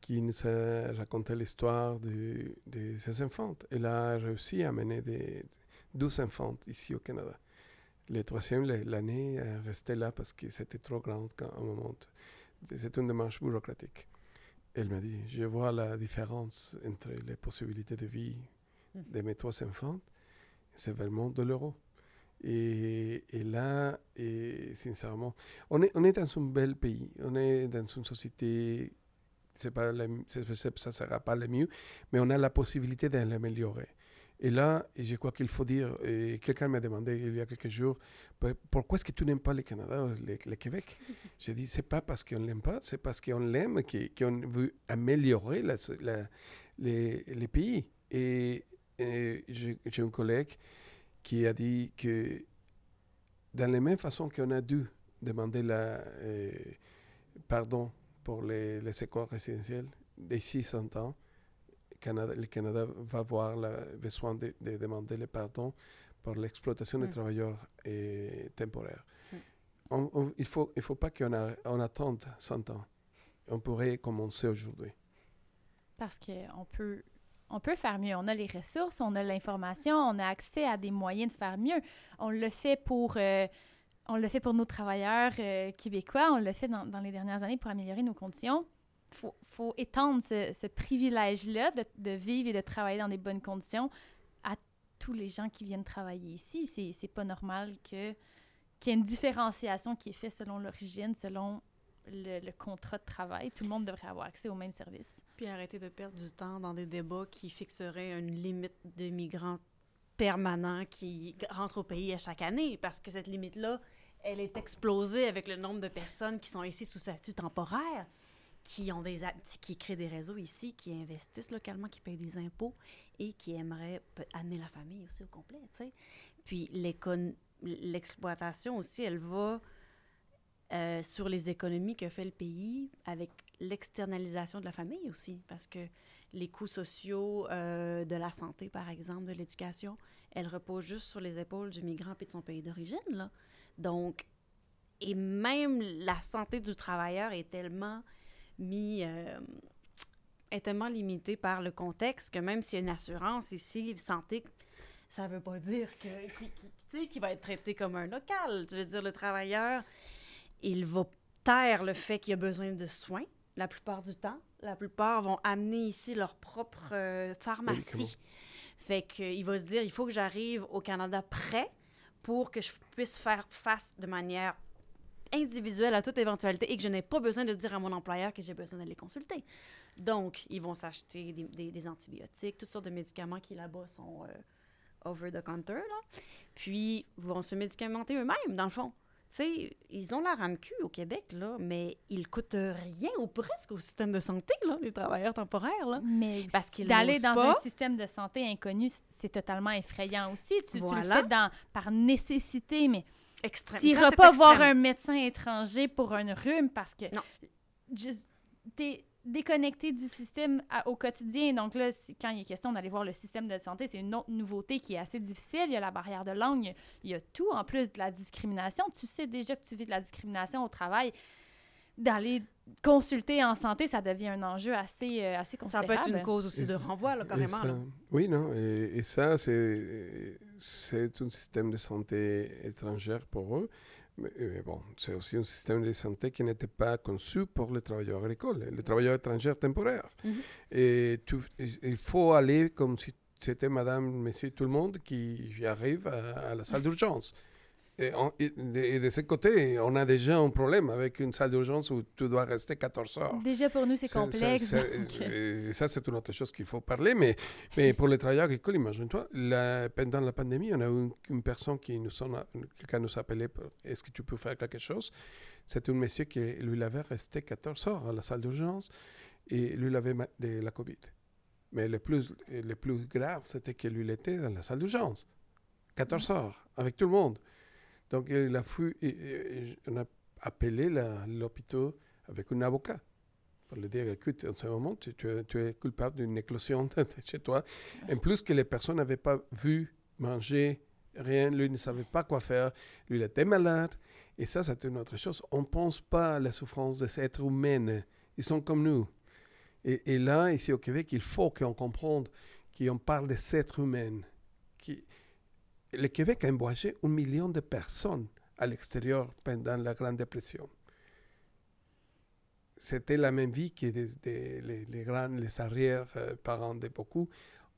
qui nous a raconté l'histoire de, de, ses enfants. Elle a réussi à mener des, 12 enfants ici au Canada. Le troisième, l'année, est resté là parce que c'était trop grand à un moment. C'est une démarche bureaucratique. Elle m'a dit, je vois la différence entre les possibilités de vie de mes trois enfants. C'est vraiment de l'euro. Et, et là, et sincèrement, on est, on est dans un bel pays. On est dans une société, c'est pas ça ne sera pas le mieux, mais on a la possibilité de l'améliorer. Et là, je crois qu'il faut dire, quelqu'un m'a demandé il y a quelques jours, Pour- pourquoi est-ce que tu n'aimes pas le Canada le, le Québec? (laughs) J'ai dit, c'est pas parce qu'on l'aime pas, c'est parce qu'on l'aime, qu'on veut améliorer la- la- les, les pays. Et, j'ai un collègue qui a dit que dans la même façon qu'on a dû demander la, euh, pardon pour les, les écoles résidentielles d'ici 100 ans, Canada, le Canada va avoir le besoin de, de demander le pardon pour l'exploitation des Mm. travailleurs euh, temporaires. Mm. On- on- il ne faut, il faut pas qu'on on attende 100 ans. On pourrait commencer aujourd'hui. Parce qu'on peut, on peut faire mieux. On a les ressources, on a l'information, on a accès à des moyens de faire mieux. On le fait pour, euh, on le fait pour nos travailleurs euh, québécois, on le fait dans, les dernières années pour améliorer nos conditions. Il faut, étendre ce, privilège-là de, vivre et de travailler dans des bonnes conditions à tous les gens qui viennent travailler ici. C'est, pas normal qu'il y ait une différenciation qui est faite selon l'origine, selon le, le contrat de travail. Tout le monde devrait avoir accès aux mêmes services. Puis arrêter de perdre du temps dans des débats qui fixeraient une limite de migrants permanents qui rentrent au pays à chaque année, parce que cette limite-là, elle est explosée avec le nombre de personnes qui sont ici sous statut temporaire, qui ont des qui créent des réseaux ici, qui investissent localement, qui payent des impôts et qui aimeraient amener la famille aussi au complet, tu sais. Puis l'exploitation aussi, elle va euh, sur les économies que fait le pays avec l'externalisation de la famille aussi, parce que les coûts sociaux euh, de la santé, par exemple, de l'éducation, elles reposent juste sur les épaules du migrant et de son pays d'origine. Donc, et même la santé du travailleur est tellement mis, euh, est tellement limitée par le contexte que même s'il y a une assurance ici, santé, ça veut pas dire que qu'il va être traité comme un local. Tu veux dire, le travailleur, il va taire le fait qu'il a besoin de soins la plupart du temps. La plupart vont amener ici leur propre euh, pharmacie. Fait qu'il va se dire, il faut que j'arrive au Canada prêt pour que je puisse faire face de manière individuelle à toute éventualité et que je n'ai pas besoin de dire à mon employeur que j'ai besoin d'aller consulter. Donc, ils vont s'acheter des antibiotiques, toutes sortes de médicaments qui là-bas sont euh, over the counter, là. Puis, vont se médicamenter eux-mêmes, dans le fond. Sais, ils ont la RAMQ au Québec, là, mais ils coûtent rien ou presque au système de santé, là, les travailleurs temporaires, là. Mais Parce qu'ils d'aller dans pas. un système de santé inconnu, c'est totalement effrayant aussi. Tu, tu le fais dans, par nécessité, mais tu n'iras pas voir un médecin étranger pour un rhume parce que Non. t'es déconnecté du système à- au quotidien. Donc là, quand il est question d'aller voir le système de santé, c'est une autre nouveauté qui est assez difficile. Il y a la barrière de langue, il y a- il y a tout, en plus de la discrimination. Tu sais déjà que tu vis de la discrimination au travail. D'aller consulter en santé, ça devient un enjeu assez, euh, assez Ça considérable. peut être une cause aussi Et de ça- renvoi, là, carrément. ça- là. oui, non, et, et ça, c'est c'est un système de santé étrangère pour eux. Mais, euh, bon, c'est aussi un système de santé qui n'était pas conçu pour les travailleurs agricoles, les travailleurs étrangers temporaires. Mhm. Et tu- il faut aller comme si c'était madame, monsieur, tout le monde qui arrive à, à la salle d'urgence. Et, on- et de, et de ce côté, on a déjà un problème avec une salle d'urgence où tu dois rester 14 heures. Déjà, pour nous, c'est ça- complexe. ça- donc, et ça, c'est une autre chose qu'il faut parler. Mais, mais pour les travailleurs agricoles, imagine-toi, pendant la pandémie, on a eu une, une personne qui nous a, quelqu'un nous a appelé, pour, est-ce que tu peux faire quelque chose? C'était un monsieur qui, lui, il avait resté 14 heures à la salle d'urgence et lui, il avait de la COVID. Mais le plus, le plus grave, c'était que lui, il était dans la salle d'urgence. 14 heures, avec tout le monde. Donc, il a fui, on a appelé l'hôpital avec un avocat pour lui dire, écoute, en ce moment, tu, tu tu es coupable d'une éclosion (laughs) chez toi. En plus que les personnes n'avaient pas vu, manger, rien, lui ne savait pas quoi faire, lui il était malade. Et ça, c'est une autre chose. On ne pense pas à la souffrance des êtres humains. Ils sont comme nous. Et, là, ici au Québec, il faut qu'on comprenne qu'on parle des êtres humains. Le Québec a embauché un million de personnes à l'extérieur pendant la Grande Dépression c'était la même vie que des- des- les, les grands, les arrière-parents de beaucoup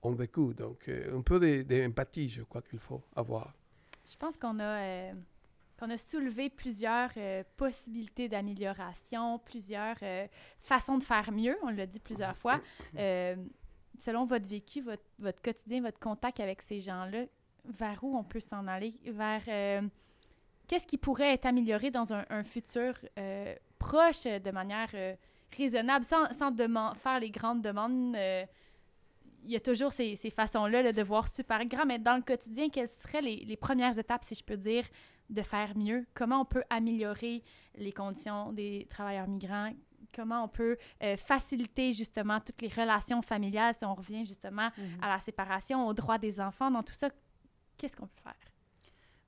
ont vécu. Donc, euh, un peu de- d'empathie, je crois qu'il faut avoir. Je pense qu'on a, euh, qu'on a soulevé plusieurs euh, possibilités d'amélioration, plusieurs euh, façons de faire mieux, on l'a dit plusieurs fois. Euh, selon votre vécu, votre, votre quotidien, votre contact avec ces gens-là, vers où on peut s'en aller? Vers euh, qu'est-ce qui pourrait être amélioré dans un, un futur euh, proche euh, de manière euh, raisonnable, sans, sans faire les grandes demandes? il y a toujours ces, ces façons-là là, de voir super grand, mais dans le quotidien, quelles seraient les, les premières étapes, si je peux dire, de faire mieux? Comment on peut améliorer les conditions des travailleurs migrants? Comment on peut faciliter justement toutes les relations familiales, si on revient justement à la séparation, aux droits des enfants, dans tout ça, qu'est-ce qu'on peut faire?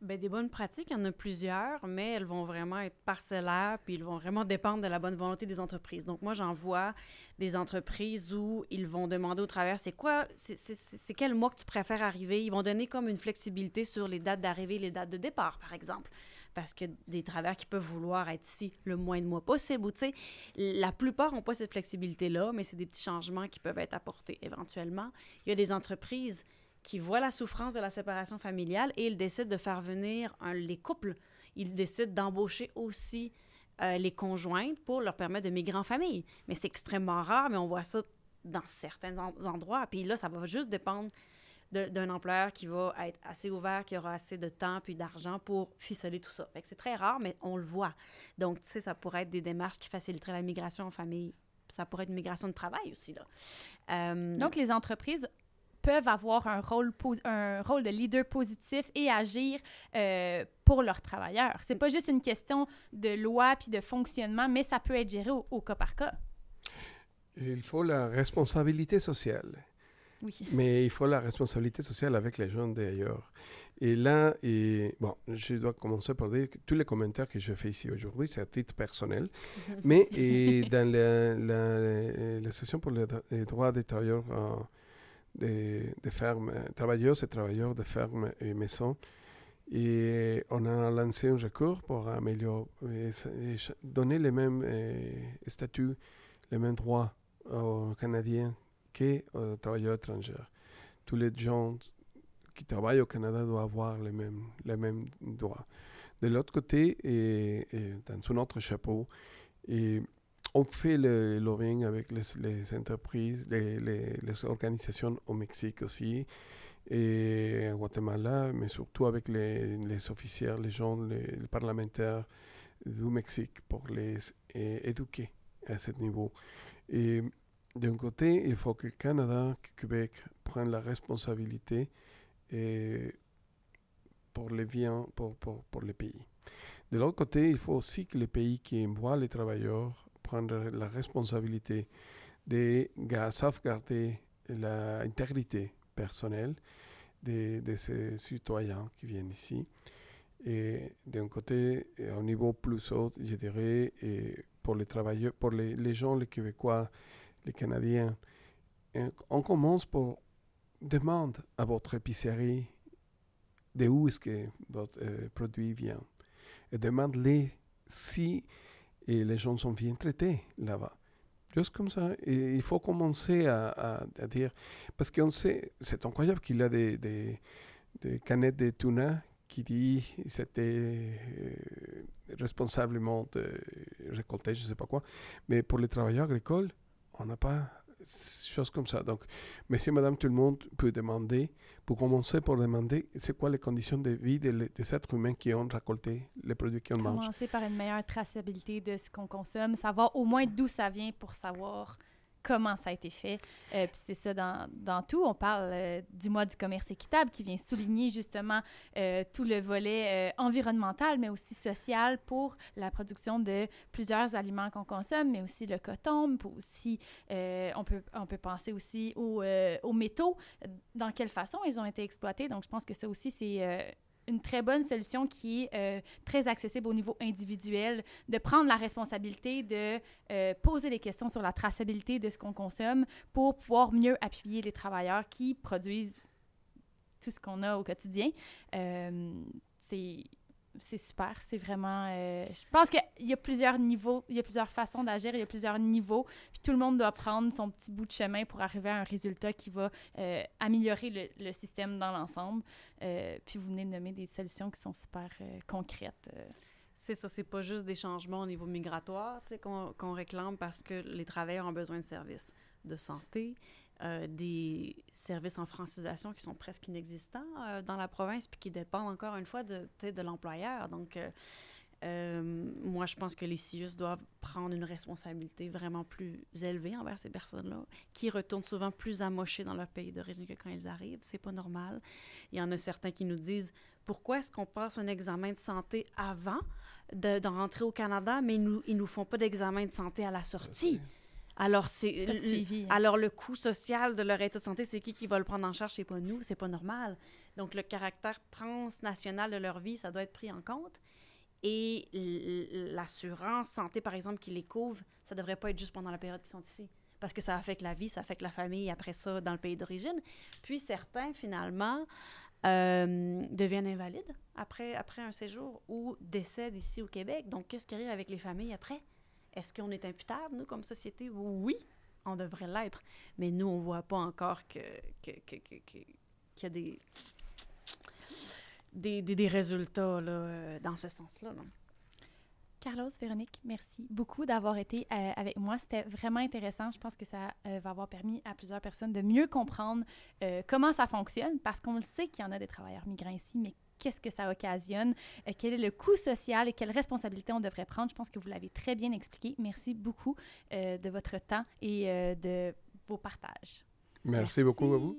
Ben, des bonnes pratiques, il y en a plusieurs, mais elles vont vraiment être parcellaires, puis ils vont vraiment dépendre de la bonne volonté des entreprises. Donc, moi, j'en vois des entreprises où ils vont demander au travers, c'est quoi, c'est- quel mois que tu préfères arriver? Ils vont donner comme une flexibilité sur les dates d'arrivée et les dates de départ, par exemple. Parce que des travailleurs qui peuvent vouloir être ici le moins de mois possible, ou la plupart n'ont pas cette flexibilité-là, mais c'est des petits changements qui peuvent être apportés éventuellement. Il y a des entreprises qui voient la souffrance de la séparation familiale et ils décident de faire venir les couples. Ils décident d'embaucher aussi euh, les conjointes pour leur permettre de migrer en famille. Mais c'est extrêmement rare, mais on voit ça dans certains en- endroits. Puis là, ça va juste dépendre d'un employeur qui va être assez ouvert, qui aura assez de temps puis d'argent pour ficeler tout ça. C'est très rare, mais on le voit. Donc, tu sais, ça pourrait être des démarches qui faciliteraient la migration en famille. Ça pourrait être une migration de travail aussi, là. Euh, Donc, les entreprises peuvent avoir un rôle, un rôle de leader positif et agir euh, pour leurs travailleurs. C'est pas juste une question de loi puis de fonctionnement, mais ça peut être géré au, au cas par cas. Il faut la responsabilité sociale. Oui. Mais il faut la responsabilité sociale avec les gens d'ailleurs. Et là, et, bon, je dois commencer par dire que tous les commentaires que je fais ici aujourd'hui, c'est à titre personnel. (laughs) Mais et dans la, la, la session pour les droits des travailleurs euh, des, des fermes, euh, travailleurs et travailleurs de fermes et maisons, et on a lancé un recours pour améliorer, et cha- donner les mêmes statuts, les mêmes droits aux Canadiens qu'aux travailleurs étrangers. Tous les gens qui travaillent au Canada doivent avoir les mêmes, les mêmes droits. De l'autre côté, et, et dans un autre chapeau, et on fait le lobbying avec les, entreprises, les, organisations au Mexique aussi, et au Guatemala, mais surtout avec les, les officiers, les gens, les, parlementaires du Mexique pour les eh, éduquer à ce niveau. Et d'un côté, il faut que le Canada, que Québec prennent la responsabilité pour les biens, pour, pour, pour les pays. De l'autre côté, il faut aussi que les pays qui envoient les travailleurs la responsabilité de ga- sauvegarder l'intégrité personnelle de, de ces citoyens qui viennent ici. Et d'un côté, au niveau plus haut, je dirais, et pour les travailleurs, pour les, les gens, les Québécois, les Canadiens, on commence pour demander à votre épicerie de où est-ce que votre produit vient. Et demande-les si et les gens sont bien traités là-bas. Juste comme ça. Il faut commencer à, dire, parce qu'on sait, c'est incroyable qu'il y a des canettes de tuna qui dit c'était euh, responsablement de récolter, je ne sais pas quoi. Mais pour les travailleurs agricoles, on n'a pas chose comme ça. Donc, monsieur, madame, tout le monde peut demander, pour commencer pour demander, c'est quoi les conditions de vie des, des êtres humains qui ont récolté les produits qu'on mange? Commencer par une meilleure traçabilité de ce qu'on consomme, savoir au moins d'où ça vient pour savoir comment ça a été fait. Euh, puis c'est ça dans, dans tout. On parle euh, du mois du commerce équitable qui vient souligner justement euh, tout le volet environnemental, mais aussi social pour la production de plusieurs aliments qu'on consomme, mais aussi le coton, puis aussi, on, peut, on peut penser aussi aux, aux métaux, dans quelle façon ils ont été exploités. Donc, je pense que ça aussi, c'est une très bonne solution qui est euh, très accessible au niveau individuel, de prendre la responsabilité de euh, poser des questions sur la traçabilité de ce qu'on consomme pour pouvoir mieux appuyer les travailleurs qui produisent tout ce qu'on a au quotidien. Euh, c'est c'est super. C'est vraiment. euh, je pense qu'il y a plusieurs niveaux, il y a plusieurs façons d'agir, il y a plusieurs niveaux. Puis tout le monde doit prendre son petit bout de chemin pour arriver à un résultat qui va euh, améliorer le, système dans l'ensemble. Euh, puis vous venez de nommer des solutions qui sont super concrètes. C'est ça, c'est pas juste des changements au niveau migratoire qu'on réclame parce que les travailleurs ont besoin de services de santé, euh, des services en francisation qui sont presque inexistants euh, dans la province puis qui dépendent encore une fois de, l'employeur. Donc, euh, moi, je pense que les CIUS doivent prendre une responsabilité vraiment plus élevée envers ces personnes-là, qui retournent souvent plus amochées dans leur pays d'origine que quand ils arrivent. C'est pas normal. Il y en a certains qui nous disent pourquoi est-ce qu'on passe un examen de santé avant de, rentrer au Canada, mais ils nous, nous font pas d'examen de santé à la sortie? Alors, c'est. Suivi, hein. Alors, le coût social de leur état de santé, c'est qui qui va le prendre en charge? C'est pas nous, c'est pas normal. Donc, le caractère transnational de leur vie, ça doit être pris en compte. Et l'assurance santé, par exemple, qui les couvre, ça devrait pas être juste pendant la période qu'ils sont ici. Parce que ça affecte la vie, ça affecte la famille après ça dans le pays d'origine. Puis certains, finalement, euh, deviennent invalides après, après un séjour ou décèdent ici au Québec. Donc, qu'est-ce qui arrive avec les familles après? Est-ce qu'on est imputable, nous, comme société? Oui, on devrait l'être. Mais nous, on voit pas encore que, qu'il y a des, des, des, résultats là, euh, dans ce sens-là. là. Carlos, Véronique, merci beaucoup d'avoir été euh, avec moi. C'était vraiment intéressant. Je pense que ça euh, va avoir permis à plusieurs personnes de mieux comprendre comment ça fonctionne, parce qu'on le sait qu'il y en a des travailleurs migrants ici, mais qu'est-ce que ça occasionne, euh, quel est le coût social et quelles responsabilités on devrait prendre. Je pense que vous l'avez très bien expliqué. Merci beaucoup euh, de votre temps et euh, de vos partages. Merci beaucoup à vous.